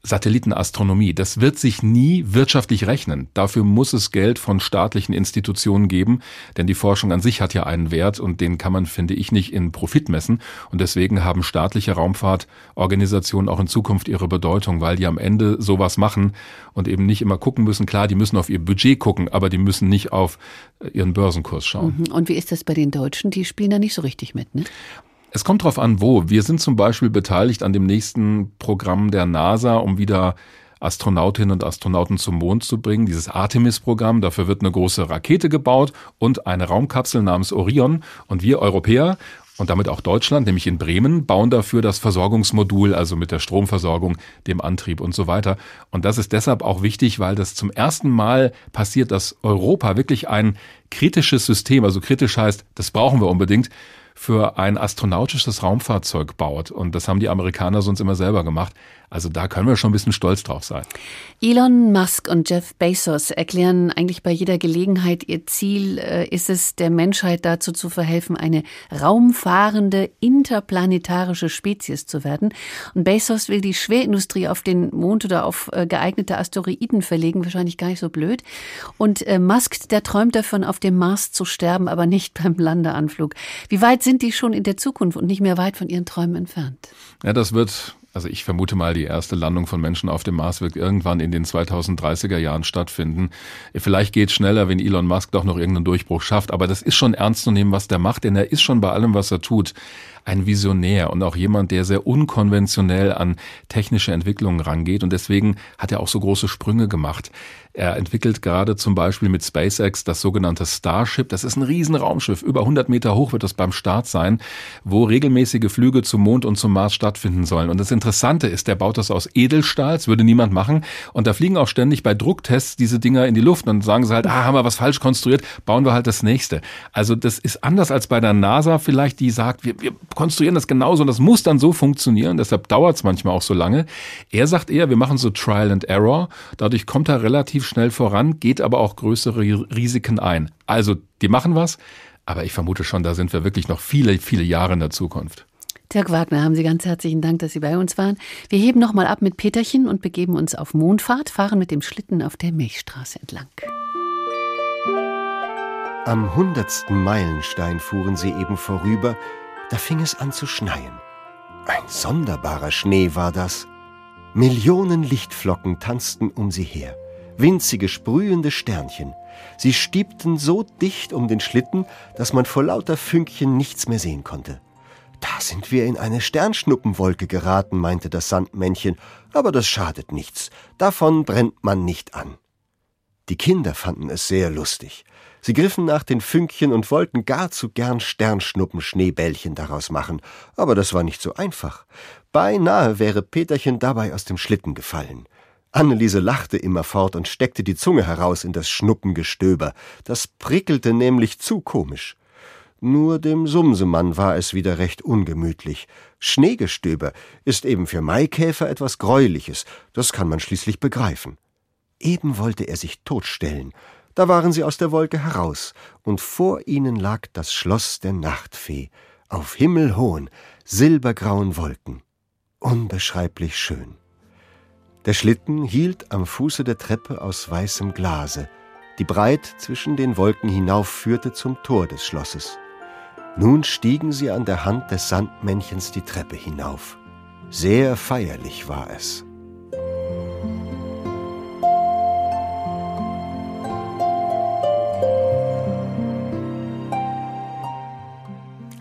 Satellitenastronomie, das wird sich nie wirtschaftlich rechnen. Dafür muss es Geld von staatlichen Institutionen geben, denn die Forschung an sich hat ja einen Wert und den kann man, finde ich, nicht in Profit messen. Und deswegen haben staatliche Raumfahrtorganisationen auch in Zukunft ihre Bedeutung, weil die am Ende sowas machen und eben nicht immer gucken müssen. Klar, die müssen auf ihr Budget gucken, aber die müssen nicht auf ihren Börsenkurs schauen. Mhm. Und wie ist das bei den Deutschen? Die spielen da nicht so richtig mit, ne? Es kommt drauf an, wo. Wir sind zum Beispiel beteiligt an dem nächsten Programm der NASA, um wieder Astronautinnen und Astronauten zum Mond zu bringen, dieses Artemis-Programm. Dafür wird eine große Rakete gebaut und eine Raumkapsel namens Orion. Und wir Europäer und damit auch Deutschland, nämlich in Bremen, bauen dafür das Versorgungsmodul, also mit der Stromversorgung, dem Antrieb und so weiter. Und das ist deshalb auch wichtig, weil das zum ersten Mal passiert, dass Europa wirklich ein kritisches System, also kritisch heißt, das brauchen wir unbedingt, für ein astronautisches Raumfahrzeug baut. Und das haben die Amerikaner sonst immer selber gemacht. Also da können wir schon ein bisschen stolz drauf sein. Elon Musk und Jeff Bezos erklären eigentlich bei jeder Gelegenheit, ihr Ziel äh, ist es, der Menschheit dazu zu verhelfen, eine raumfahrende interplanetarische Spezies zu werden. Und Bezos will die Schwerindustrie auf den Mond oder auf äh, geeignete Asteroiden verlegen, wahrscheinlich gar nicht so blöd. Und äh, Musk, der träumt davon, auf dem Mars zu sterben, aber nicht beim Landeanflug. Wie weit sind die schon in der Zukunft und nicht mehr weit von ihren Träumen entfernt? Ja, das wird also ich vermute mal, die erste Landung von Menschen auf dem Mars wird irgendwann in den 2030er Jahren stattfinden. Vielleicht geht es schneller, wenn Elon Musk doch noch irgendeinen Durchbruch schafft, aber das ist schon ernst zu nehmen, was der macht, denn er ist schon bei allem, was er tut, ein Visionär und auch jemand, der sehr unkonventionell an technische Entwicklungen rangeht und deswegen hat er auch so große Sprünge gemacht. Er entwickelt gerade zum Beispiel mit SpaceX das sogenannte Starship. Das ist ein Riesenraumschiff. Über 100 Meter hoch wird das beim Start sein, wo regelmäßige Flüge zum Mond und zum Mars stattfinden sollen. Und das Interessante ist, der baut das aus Edelstahl. Das würde niemand machen. Und da fliegen auch ständig bei Drucktests diese Dinger in die Luft. Und dann sagen sie halt, ah, haben wir was falsch konstruiert, bauen wir halt das nächste. Also das ist anders als bei der NASA vielleicht, die sagt, wir, wir konstruieren das genauso und das muss dann so funktionieren. Deshalb dauert es manchmal auch so lange. Er sagt eher, wir machen so Trial and Error. Dadurch kommt er relativ relativ schnell voran, geht aber auch größere Risiken ein. Also, die machen was, aber ich vermute schon, da sind wir wirklich noch viele, viele Jahre in der Zukunft. Dirk Wagner, haben Sie ganz herzlichen Dank, dass Sie bei uns waren. Wir heben nochmal ab mit Peterchen und begeben uns auf Mondfahrt, fahren mit dem Schlitten auf der Milchstraße entlang. Am hundertsten Meilenstein fuhren sie eben vorüber, da fing es an zu schneien. Ein sonderbarer Schnee war das. Millionen Lichtflocken tanzten um sie her winzige, sprühende Sternchen. Sie stiebten so dicht um den Schlitten, dass man vor lauter Fünkchen nichts mehr sehen konnte. Da sind wir in eine Sternschnuppenwolke geraten, meinte das Sandmännchen, aber das schadet nichts, davon brennt man nicht an. Die Kinder fanden es sehr lustig. Sie griffen nach den Fünkchen und wollten gar zu gern Sternschnuppen Schneebällchen daraus machen, aber das war nicht so einfach. Beinahe wäre Peterchen dabei aus dem Schlitten gefallen. Anneliese lachte immerfort und steckte die Zunge heraus in das Schnuppengestöber. Das prickelte nämlich zu komisch. Nur dem Sumsemann war es wieder recht ungemütlich. Schneegestöber ist eben für Maikäfer etwas Greuliches, das kann man schließlich begreifen. Eben wollte er sich totstellen, da waren sie aus der Wolke heraus, und vor ihnen lag das Schloss der Nachtfee, auf himmelhohen, silbergrauen Wolken. Unbeschreiblich schön. Der Schlitten hielt am Fuße der Treppe aus weißem Glase, die breit zwischen den Wolken hinaufführte zum Tor des Schlosses. Nun stiegen sie an der Hand des Sandmännchens die Treppe hinauf. Sehr feierlich war es.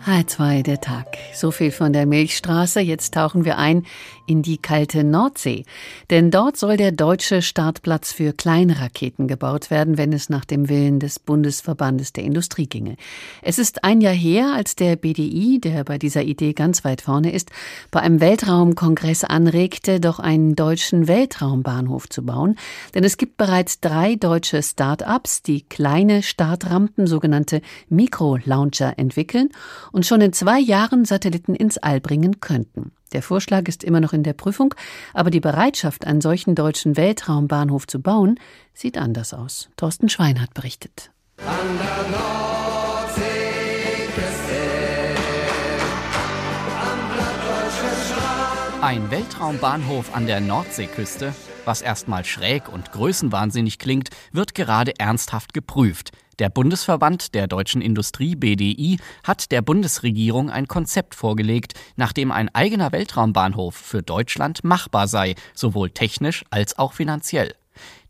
H2 der Tag. So viel von der Milchstraße. Jetzt tauchen wir ein in die kalte Nordsee. Denn dort soll der deutsche Startplatz für Kleinraketen gebaut werden, wenn es nach dem Willen des Bundesverbandes der Industrie ginge. Es ist ein Jahr her, als der BDI, der bei dieser Idee ganz weit vorne ist, bei einem Weltraumkongress anregte, doch einen deutschen Weltraumbahnhof zu bauen. Denn es gibt bereits drei deutsche Start-ups, die kleine Startrampen, sogenannte Mikrolauncher, entwickeln und schon in zwei Jahren Satelliten ins All bringen könnten. Der Vorschlag ist immer noch in der Prüfung, aber die Bereitschaft, einen solchen deutschen Weltraumbahnhof zu bauen, sieht anders aus. Thorsten Schweinhardt berichtet. Ein Weltraumbahnhof an der Nordseeküste, was erstmal schräg und größenwahnsinnig klingt, wird gerade ernsthaft geprüft. Der Bundesverband der deutschen Industrie BDI hat der Bundesregierung ein Konzept vorgelegt, nach dem ein eigener Weltraumbahnhof für Deutschland machbar sei, sowohl technisch als auch finanziell.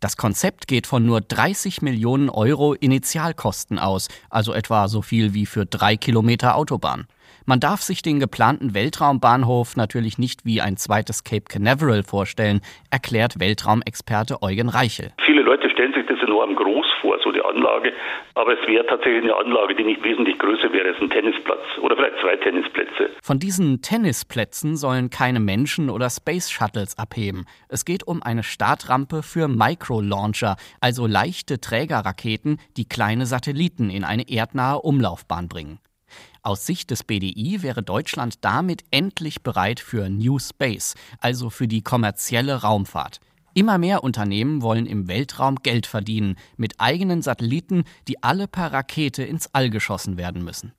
Das Konzept geht von nur 30 Millionen Euro Initialkosten aus, also etwa so viel wie für drei Kilometer Autobahn. Man darf sich den geplanten Weltraumbahnhof natürlich nicht wie ein zweites Cape Canaveral vorstellen, erklärt Weltraumexperte Eugen Reichel. Viele Leute stellen sich das enorm groß vor, so die Anlage, aber es wäre tatsächlich eine Anlage, die nicht wesentlich größer wäre als ein Tennisplatz oder vielleicht zwei Tennisplätze. Von diesen Tennisplätzen sollen keine Menschen oder Space Shuttles abheben. Es geht um eine Startrampe für Microlauncher, also leichte Trägerraketen, die kleine Satelliten in eine erdnahe Umlaufbahn bringen. Aus Sicht des BDI wäre Deutschland damit endlich bereit für New Space, also für die kommerzielle Raumfahrt. Immer mehr Unternehmen wollen im Weltraum Geld verdienen, mit eigenen Satelliten, die alle per Rakete ins All geschossen werden müssen.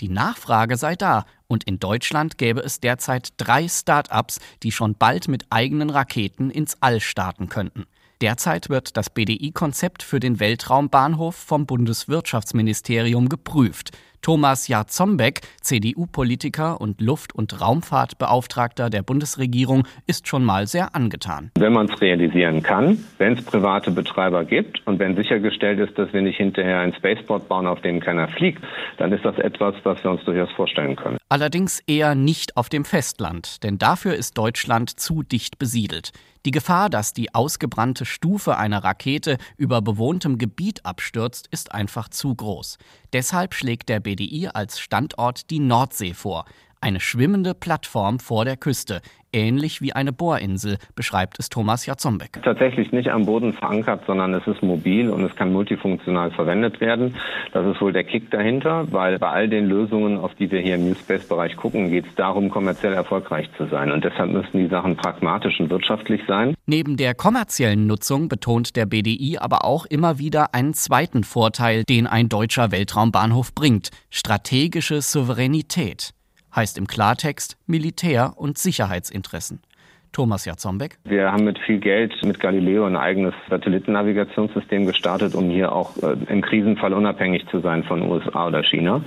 Die Nachfrage sei da, und in Deutschland gäbe es derzeit drei Start-ups, die schon bald mit eigenen Raketen ins All starten könnten. Derzeit wird das BDI-Konzept für den Weltraumbahnhof vom Bundeswirtschaftsministerium geprüft. Thomas Jarzombeck, CDU-Politiker und Luft- und Raumfahrtbeauftragter der Bundesregierung, ist schon mal sehr angetan. Wenn man es realisieren kann, wenn es private Betreiber gibt und wenn sichergestellt ist, dass wir nicht hinterher ein Spaceport bauen, auf dem keiner fliegt, dann ist das etwas, was wir uns durchaus vorstellen können. Allerdings eher nicht auf dem Festland, denn dafür ist Deutschland zu dicht besiedelt. Die Gefahr, dass die ausgebrannte Stufe einer Rakete über bewohntem Gebiet abstürzt, ist einfach zu groß. Deshalb schlägt der BDI als Standort die Nordsee vor, eine schwimmende Plattform vor der Küste, ähnlich wie eine Bohrinsel, beschreibt es Thomas Jatzombeck. Tatsächlich nicht am Boden verankert, sondern es ist mobil und es kann multifunktional verwendet werden. Das ist wohl der Kick dahinter, weil bei all den Lösungen, auf die wir hier im New Space-Bereich gucken, geht es darum, kommerziell erfolgreich zu sein. Und deshalb müssen die Sachen pragmatisch und wirtschaftlich sein. Neben der kommerziellen Nutzung betont der BDI aber auch immer wieder einen zweiten Vorteil, den ein deutscher Weltraumbahnhof bringt. Strategische Souveränität heißt im Klartext Militär- und Sicherheitsinteressen. Thomas Jatzombeck. Wir haben mit viel Geld mit Galileo ein eigenes Satellitennavigationssystem gestartet, um hier auch äh, im Krisenfall unabhängig zu sein von USA oder China.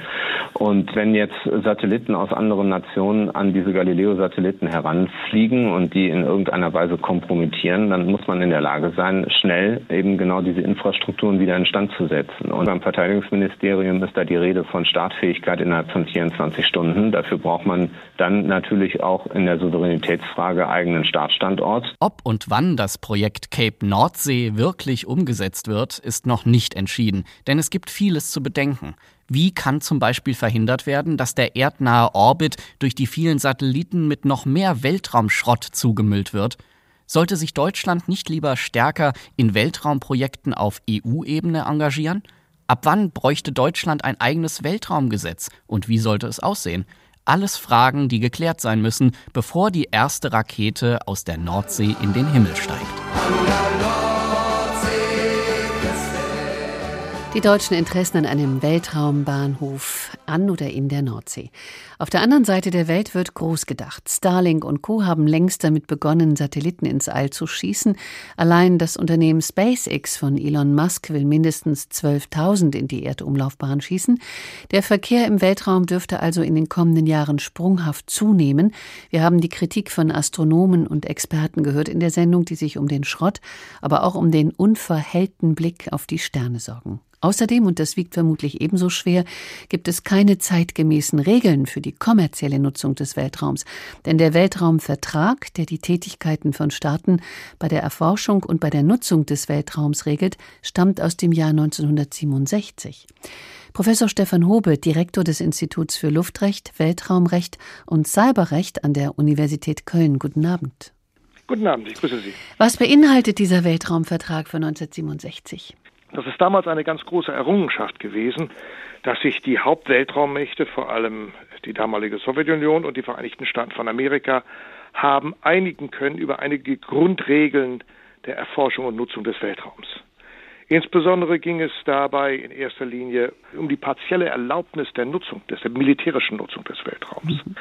Und wenn jetzt Satelliten aus anderen Nationen an diese Galileo-Satelliten heranfliegen und die in irgendeiner Weise kompromittieren, dann muss man in der Lage sein, schnell eben genau diese Infrastrukturen wieder instand zu setzen. Und beim Verteidigungsministerium ist da die Rede von Startfähigkeit innerhalb von 24 Stunden. Dafür braucht man dann natürlich auch in der Souveränitätsfrage eigene eigenen Startstandort. Ob und wann das Projekt Cape Nordsee wirklich umgesetzt wird, ist noch nicht entschieden, denn es gibt vieles zu bedenken. Wie kann zum Beispiel verhindert werden, dass der erdnahe Orbit durch die vielen Satelliten mit noch mehr Weltraumschrott zugemüllt wird? Sollte sich Deutschland nicht lieber stärker in Weltraumprojekten auf EU-Ebene engagieren? Ab wann bräuchte Deutschland ein eigenes Weltraumgesetz und wie sollte es aussehen? Alles Fragen, die geklärt sein müssen, bevor die erste Rakete aus der Nordsee in den Himmel steigt. Die deutschen Interessen an einem Weltraumbahnhof an oder in der Nordsee. Auf der anderen Seite der Welt wird groß gedacht. Starlink und Co. haben längst damit begonnen, Satelliten ins All zu schießen. Allein das Unternehmen SpaceX von Elon Musk will mindestens 12.000 in die Erdumlaufbahn schießen. Der Verkehr im Weltraum dürfte also in den kommenden Jahren sprunghaft zunehmen. Wir haben die Kritik von Astronomen und Experten gehört in der Sendung, die sich um den Schrott, aber auch um den unverhellten Blick auf die Sterne sorgen. Außerdem, und das wiegt vermutlich ebenso schwer, gibt es keine zeitgemäßen Regeln für die kommerzielle Nutzung des Weltraums. Denn der Weltraumvertrag, der die Tätigkeiten von Staaten bei der Erforschung und bei der Nutzung des Weltraums regelt, stammt aus dem Jahr 1967. Professor Stefan Hobe, Direktor des Instituts für Luftrecht, Weltraumrecht und Cyberrecht an der Universität Köln. Guten Abend. Guten Abend, ich grüße Sie. Was beinhaltet dieser Weltraumvertrag von 1967? Das ist damals eine ganz große Errungenschaft gewesen, dass sich die Hauptweltraummächte, vor allem die damalige Sowjetunion und die Vereinigten Staaten von Amerika, haben einigen können über einige Grundregeln der Erforschung und Nutzung des Weltraums. Insbesondere ging es dabei in erster Linie um die partielle Erlaubnis der Nutzung, des, der militärischen Nutzung des Weltraums. Mhm.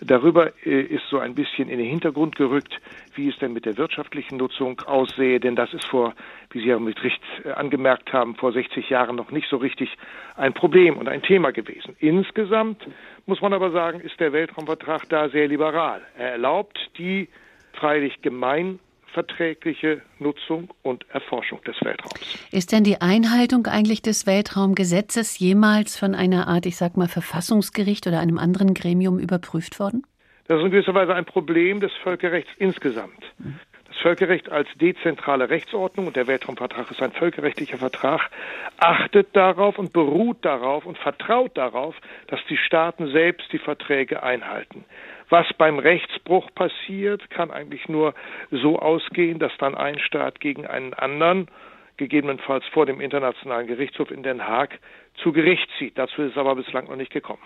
Darüber äh, ist so ein bisschen in den Hintergrund gerückt, wie es denn mit der wirtschaftlichen Nutzung aussehe, denn das ist vor, wie Sie ja mit Recht äh, angemerkt haben, vor 60 Jahren noch nicht so richtig ein Problem und ein Thema gewesen. Insgesamt muss man aber sagen, ist der Weltraumvertrag da sehr liberal. Er erlaubt die freilich gemein verträgliche Nutzung und Erforschung des Weltraums. Ist denn die Einhaltung eigentlich des Weltraumgesetzes jemals von einer Art, ich sag mal, Verfassungsgericht oder einem anderen Gremium überprüft worden? Das ist in gewisser Weise ein Problem des Völkerrechts insgesamt. Das Völkerrecht als dezentrale Rechtsordnung und der Weltraumvertrag ist ein völkerrechtlicher Vertrag, achtet darauf und beruht darauf und vertraut darauf, dass die Staaten selbst die Verträge einhalten. Was beim Rechtsbruch passiert, kann eigentlich nur so ausgehen, dass dann ein Staat gegen einen anderen, gegebenenfalls vor dem Internationalen Gerichtshof in Den Haag, zu Gericht zieht. Dazu ist es aber bislang noch nicht gekommen.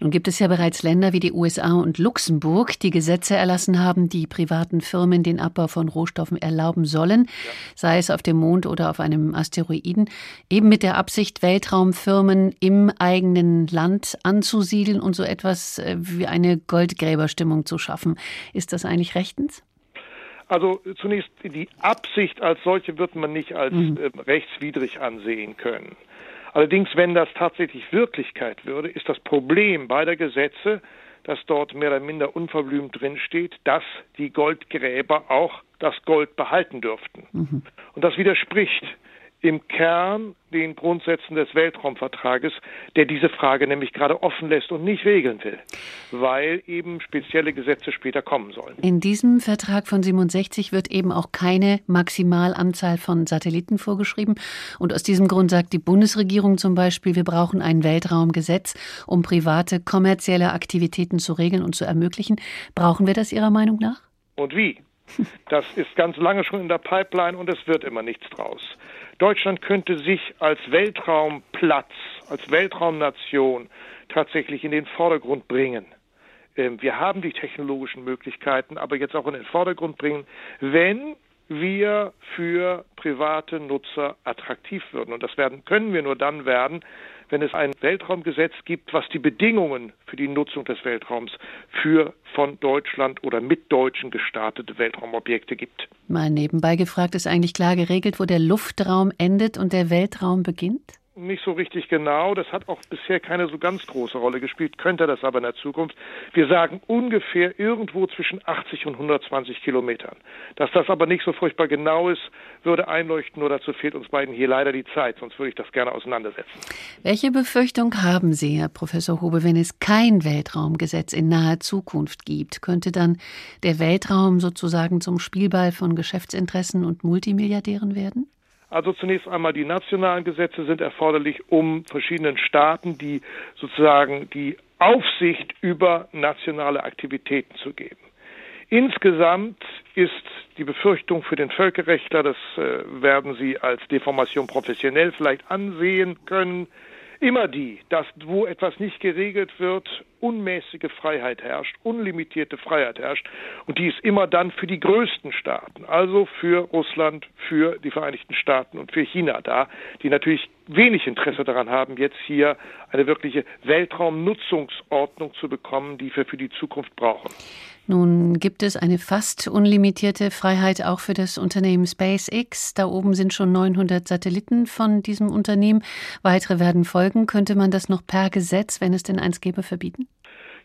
Nun gibt es ja bereits Länder wie die USA und Luxemburg, die Gesetze erlassen haben, die privaten Firmen den Abbau von Rohstoffen erlauben sollen, ja. sei es auf dem Mond oder auf einem Asteroiden, eben mit der Absicht, Weltraumfirmen im eigenen Land anzusiedeln und so etwas äh, wie eine Goldgräberstimmung zu schaffen. Ist das eigentlich rechtens? Also zunächst die Absicht als solche wird man nicht als mhm. äh, rechtswidrig ansehen können. Allerdings, wenn das tatsächlich Wirklichkeit würde, ist das Problem beider Gesetze, dass dort mehr oder minder unverblümt drinsteht, dass die Goldgräber auch das Gold behalten dürften. Mhm. Und das widerspricht im Kern den Grundsätzen des Weltraumvertrages, der diese Frage nämlich gerade offen lässt und nicht regeln will, weil eben spezielle Gesetze später kommen sollen. In diesem Vertrag von 67 wird eben auch keine Maximalanzahl von Satelliten vorgeschrieben. Und aus diesem Grund sagt die Bundesregierung zum Beispiel, wir brauchen ein Weltraumgesetz, um private kommerzielle Aktivitäten zu regeln und zu ermöglichen. Brauchen wir das Ihrer Meinung nach? Und wie? Das ist ganz lange schon in der Pipeline und es wird immer nichts draus. Deutschland könnte sich als Weltraumplatz, als Weltraumnation tatsächlich in den Vordergrund bringen. Ähm, wir haben die technologischen Möglichkeiten, aber jetzt auch in den Vordergrund bringen, wenn wir für private Nutzer attraktiv würden. Und das werden, können wir nur dann werden, wenn es ein Weltraumgesetz gibt, was die Bedingungen für die Nutzung des Weltraums für von Deutschland oder mit Deutschen gestartete Weltraumobjekte gibt. Mal nebenbei gefragt, ist eigentlich klar geregelt, wo der Luftraum endet und der Weltraum beginnt? Nicht so richtig genau. Das hat auch bisher keine so ganz große Rolle gespielt, könnte das aber in der Zukunft. Wir sagen ungefähr irgendwo zwischen 80 und 120 Kilometern. Dass das aber nicht so furchtbar genau ist, würde einleuchten, nur dazu fehlt uns beiden hier leider die Zeit, sonst würde ich das gerne auseinandersetzen. Welche Befürchtung haben Sie, Herr Professor Hube, wenn es kein Weltraumgesetz in naher Zukunft gibt? Könnte dann der Weltraum sozusagen zum Spielball von Geschäftsinteressen und Multimilliardären werden? Also zunächst einmal die nationalen Gesetze sind erforderlich, um verschiedenen Staaten die sozusagen die Aufsicht über nationale Aktivitäten zu geben. Insgesamt ist die Befürchtung für den Völkerrechtler, das äh, werden Sie als Deformation professionell vielleicht ansehen können, immer die, dass wo etwas nicht geregelt wird, unmäßige Freiheit herrscht, unlimitierte Freiheit herrscht. Und die ist immer dann für die größten Staaten, also für Russland, für die Vereinigten Staaten und für China da, die natürlich wenig Interesse daran haben, jetzt hier eine wirkliche Weltraumnutzungsordnung zu bekommen, die wir für die Zukunft brauchen. Nun gibt es eine fast unlimitierte Freiheit auch für das Unternehmen SpaceX. Da oben sind schon 900 Satelliten von diesem Unternehmen. Weitere werden folgen. Könnte man das noch per Gesetz, wenn es denn eins gäbe, verbieten?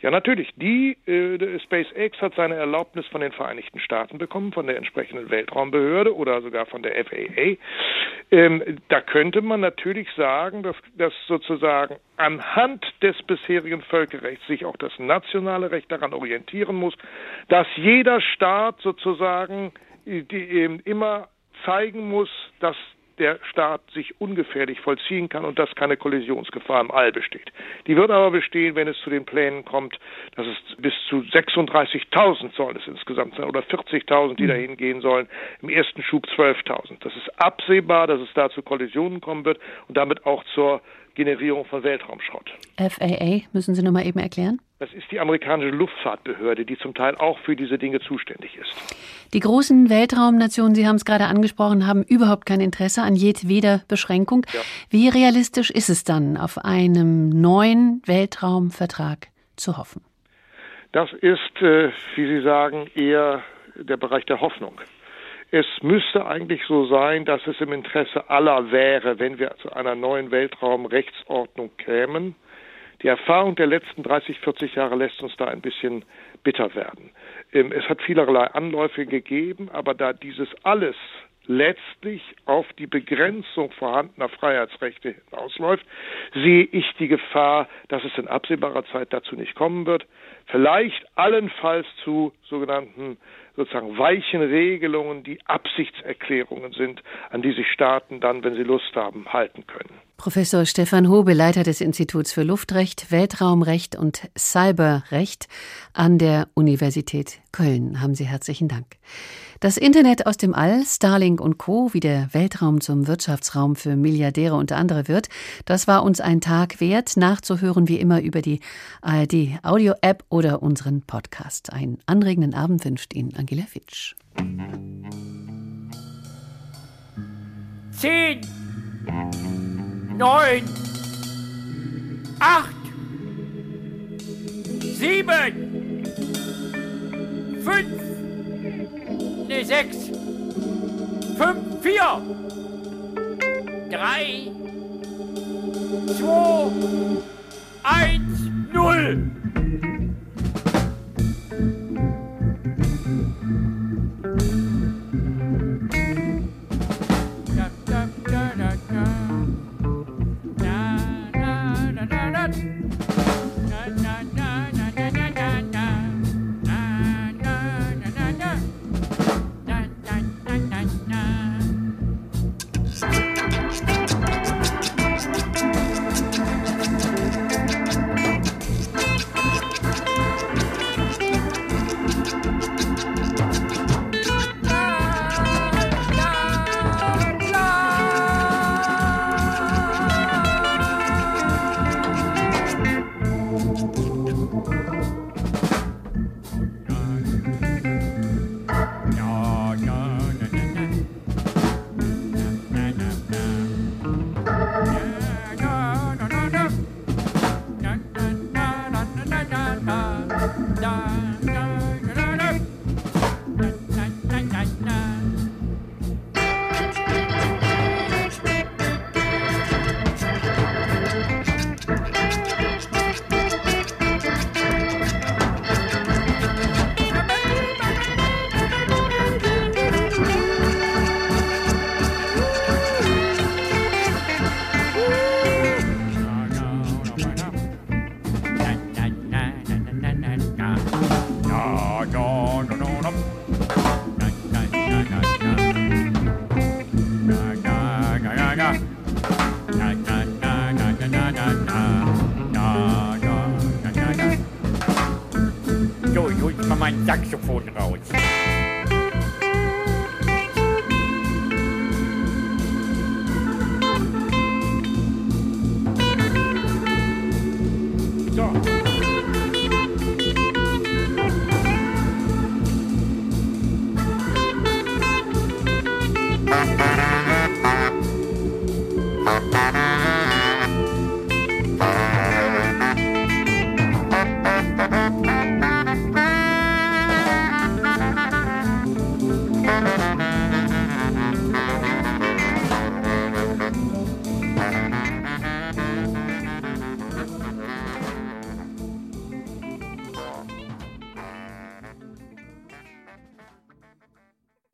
Ja, natürlich. Die äh, SpaceX hat seine Erlaubnis von den Vereinigten Staaten bekommen, von der entsprechenden Weltraumbehörde oder sogar von der FAA. Ähm, da könnte man natürlich sagen, dass, dass sozusagen anhand des bisherigen Völkerrechts sich auch das nationale Recht daran orientieren muss, dass jeder Staat sozusagen die, die, immer zeigen muss, dass der Staat sich ungefährlich vollziehen kann und dass keine Kollisionsgefahr im All besteht. Die wird aber bestehen, wenn es zu den Plänen kommt, dass es bis zu 36.000 sollen es insgesamt sein oder 40.000, die mhm. dahin gehen sollen. Im ersten Schub 12.000. Das ist absehbar, dass es da zu Kollisionen kommen wird und damit auch zur Generierung von Weltraumschrott. FAA, müssen Sie noch mal eben erklären? Das ist die amerikanische Luftfahrtbehörde, die zum Teil auch für diese Dinge zuständig ist. Die großen Weltraumnationen, Sie haben es gerade angesprochen, haben überhaupt kein Interesse an jedweder Beschränkung. Ja. Wie realistisch ist es dann, auf einem neuen Weltraumvertrag zu hoffen? Das ist, äh, wie Sie sagen, eher der Bereich der Hoffnung. Es müsste eigentlich so sein, dass es im Interesse aller wäre, wenn wir zu einer neuen Weltraumrechtsordnung kämen. Die Erfahrung der letzten 30, 40 Jahre lässt uns da ein bisschen bitter werden. Ähm, es hat vielerlei Anläufe gegeben, aber da dieses alles letztlich auf die Begrenzung vorhandener Freiheitsrechte hinausläuft, sehe ich die Gefahr, dass es in absehbarer Zeit dazu nicht kommen wird. Vielleicht allenfalls zu sogenannten sozusagen weichen Regelungen, die Absichtserklärungen sind, an die sich Staaten dann, wenn sie Lust haben, halten können. Professor Stefan Hobe, Leiter des Instituts für Luftrecht, Weltraumrecht und Cyberrecht an der Universität Köln. Haben Sie herzlichen Dank. Das Internet aus dem All, Starlink und Co., wie der Weltraum zum Wirtschaftsraum für Milliardäre und andere wird, das war uns ein Tag wert, nachzuhören wie immer über die ARD Audio App oder unseren Podcast. Einen anregenden Abend wünscht Ihnen Angela Fitsch. Zehn, neun, acht, sieben, fünf, eine 6, 5, 4, 3, 2, 1, 0.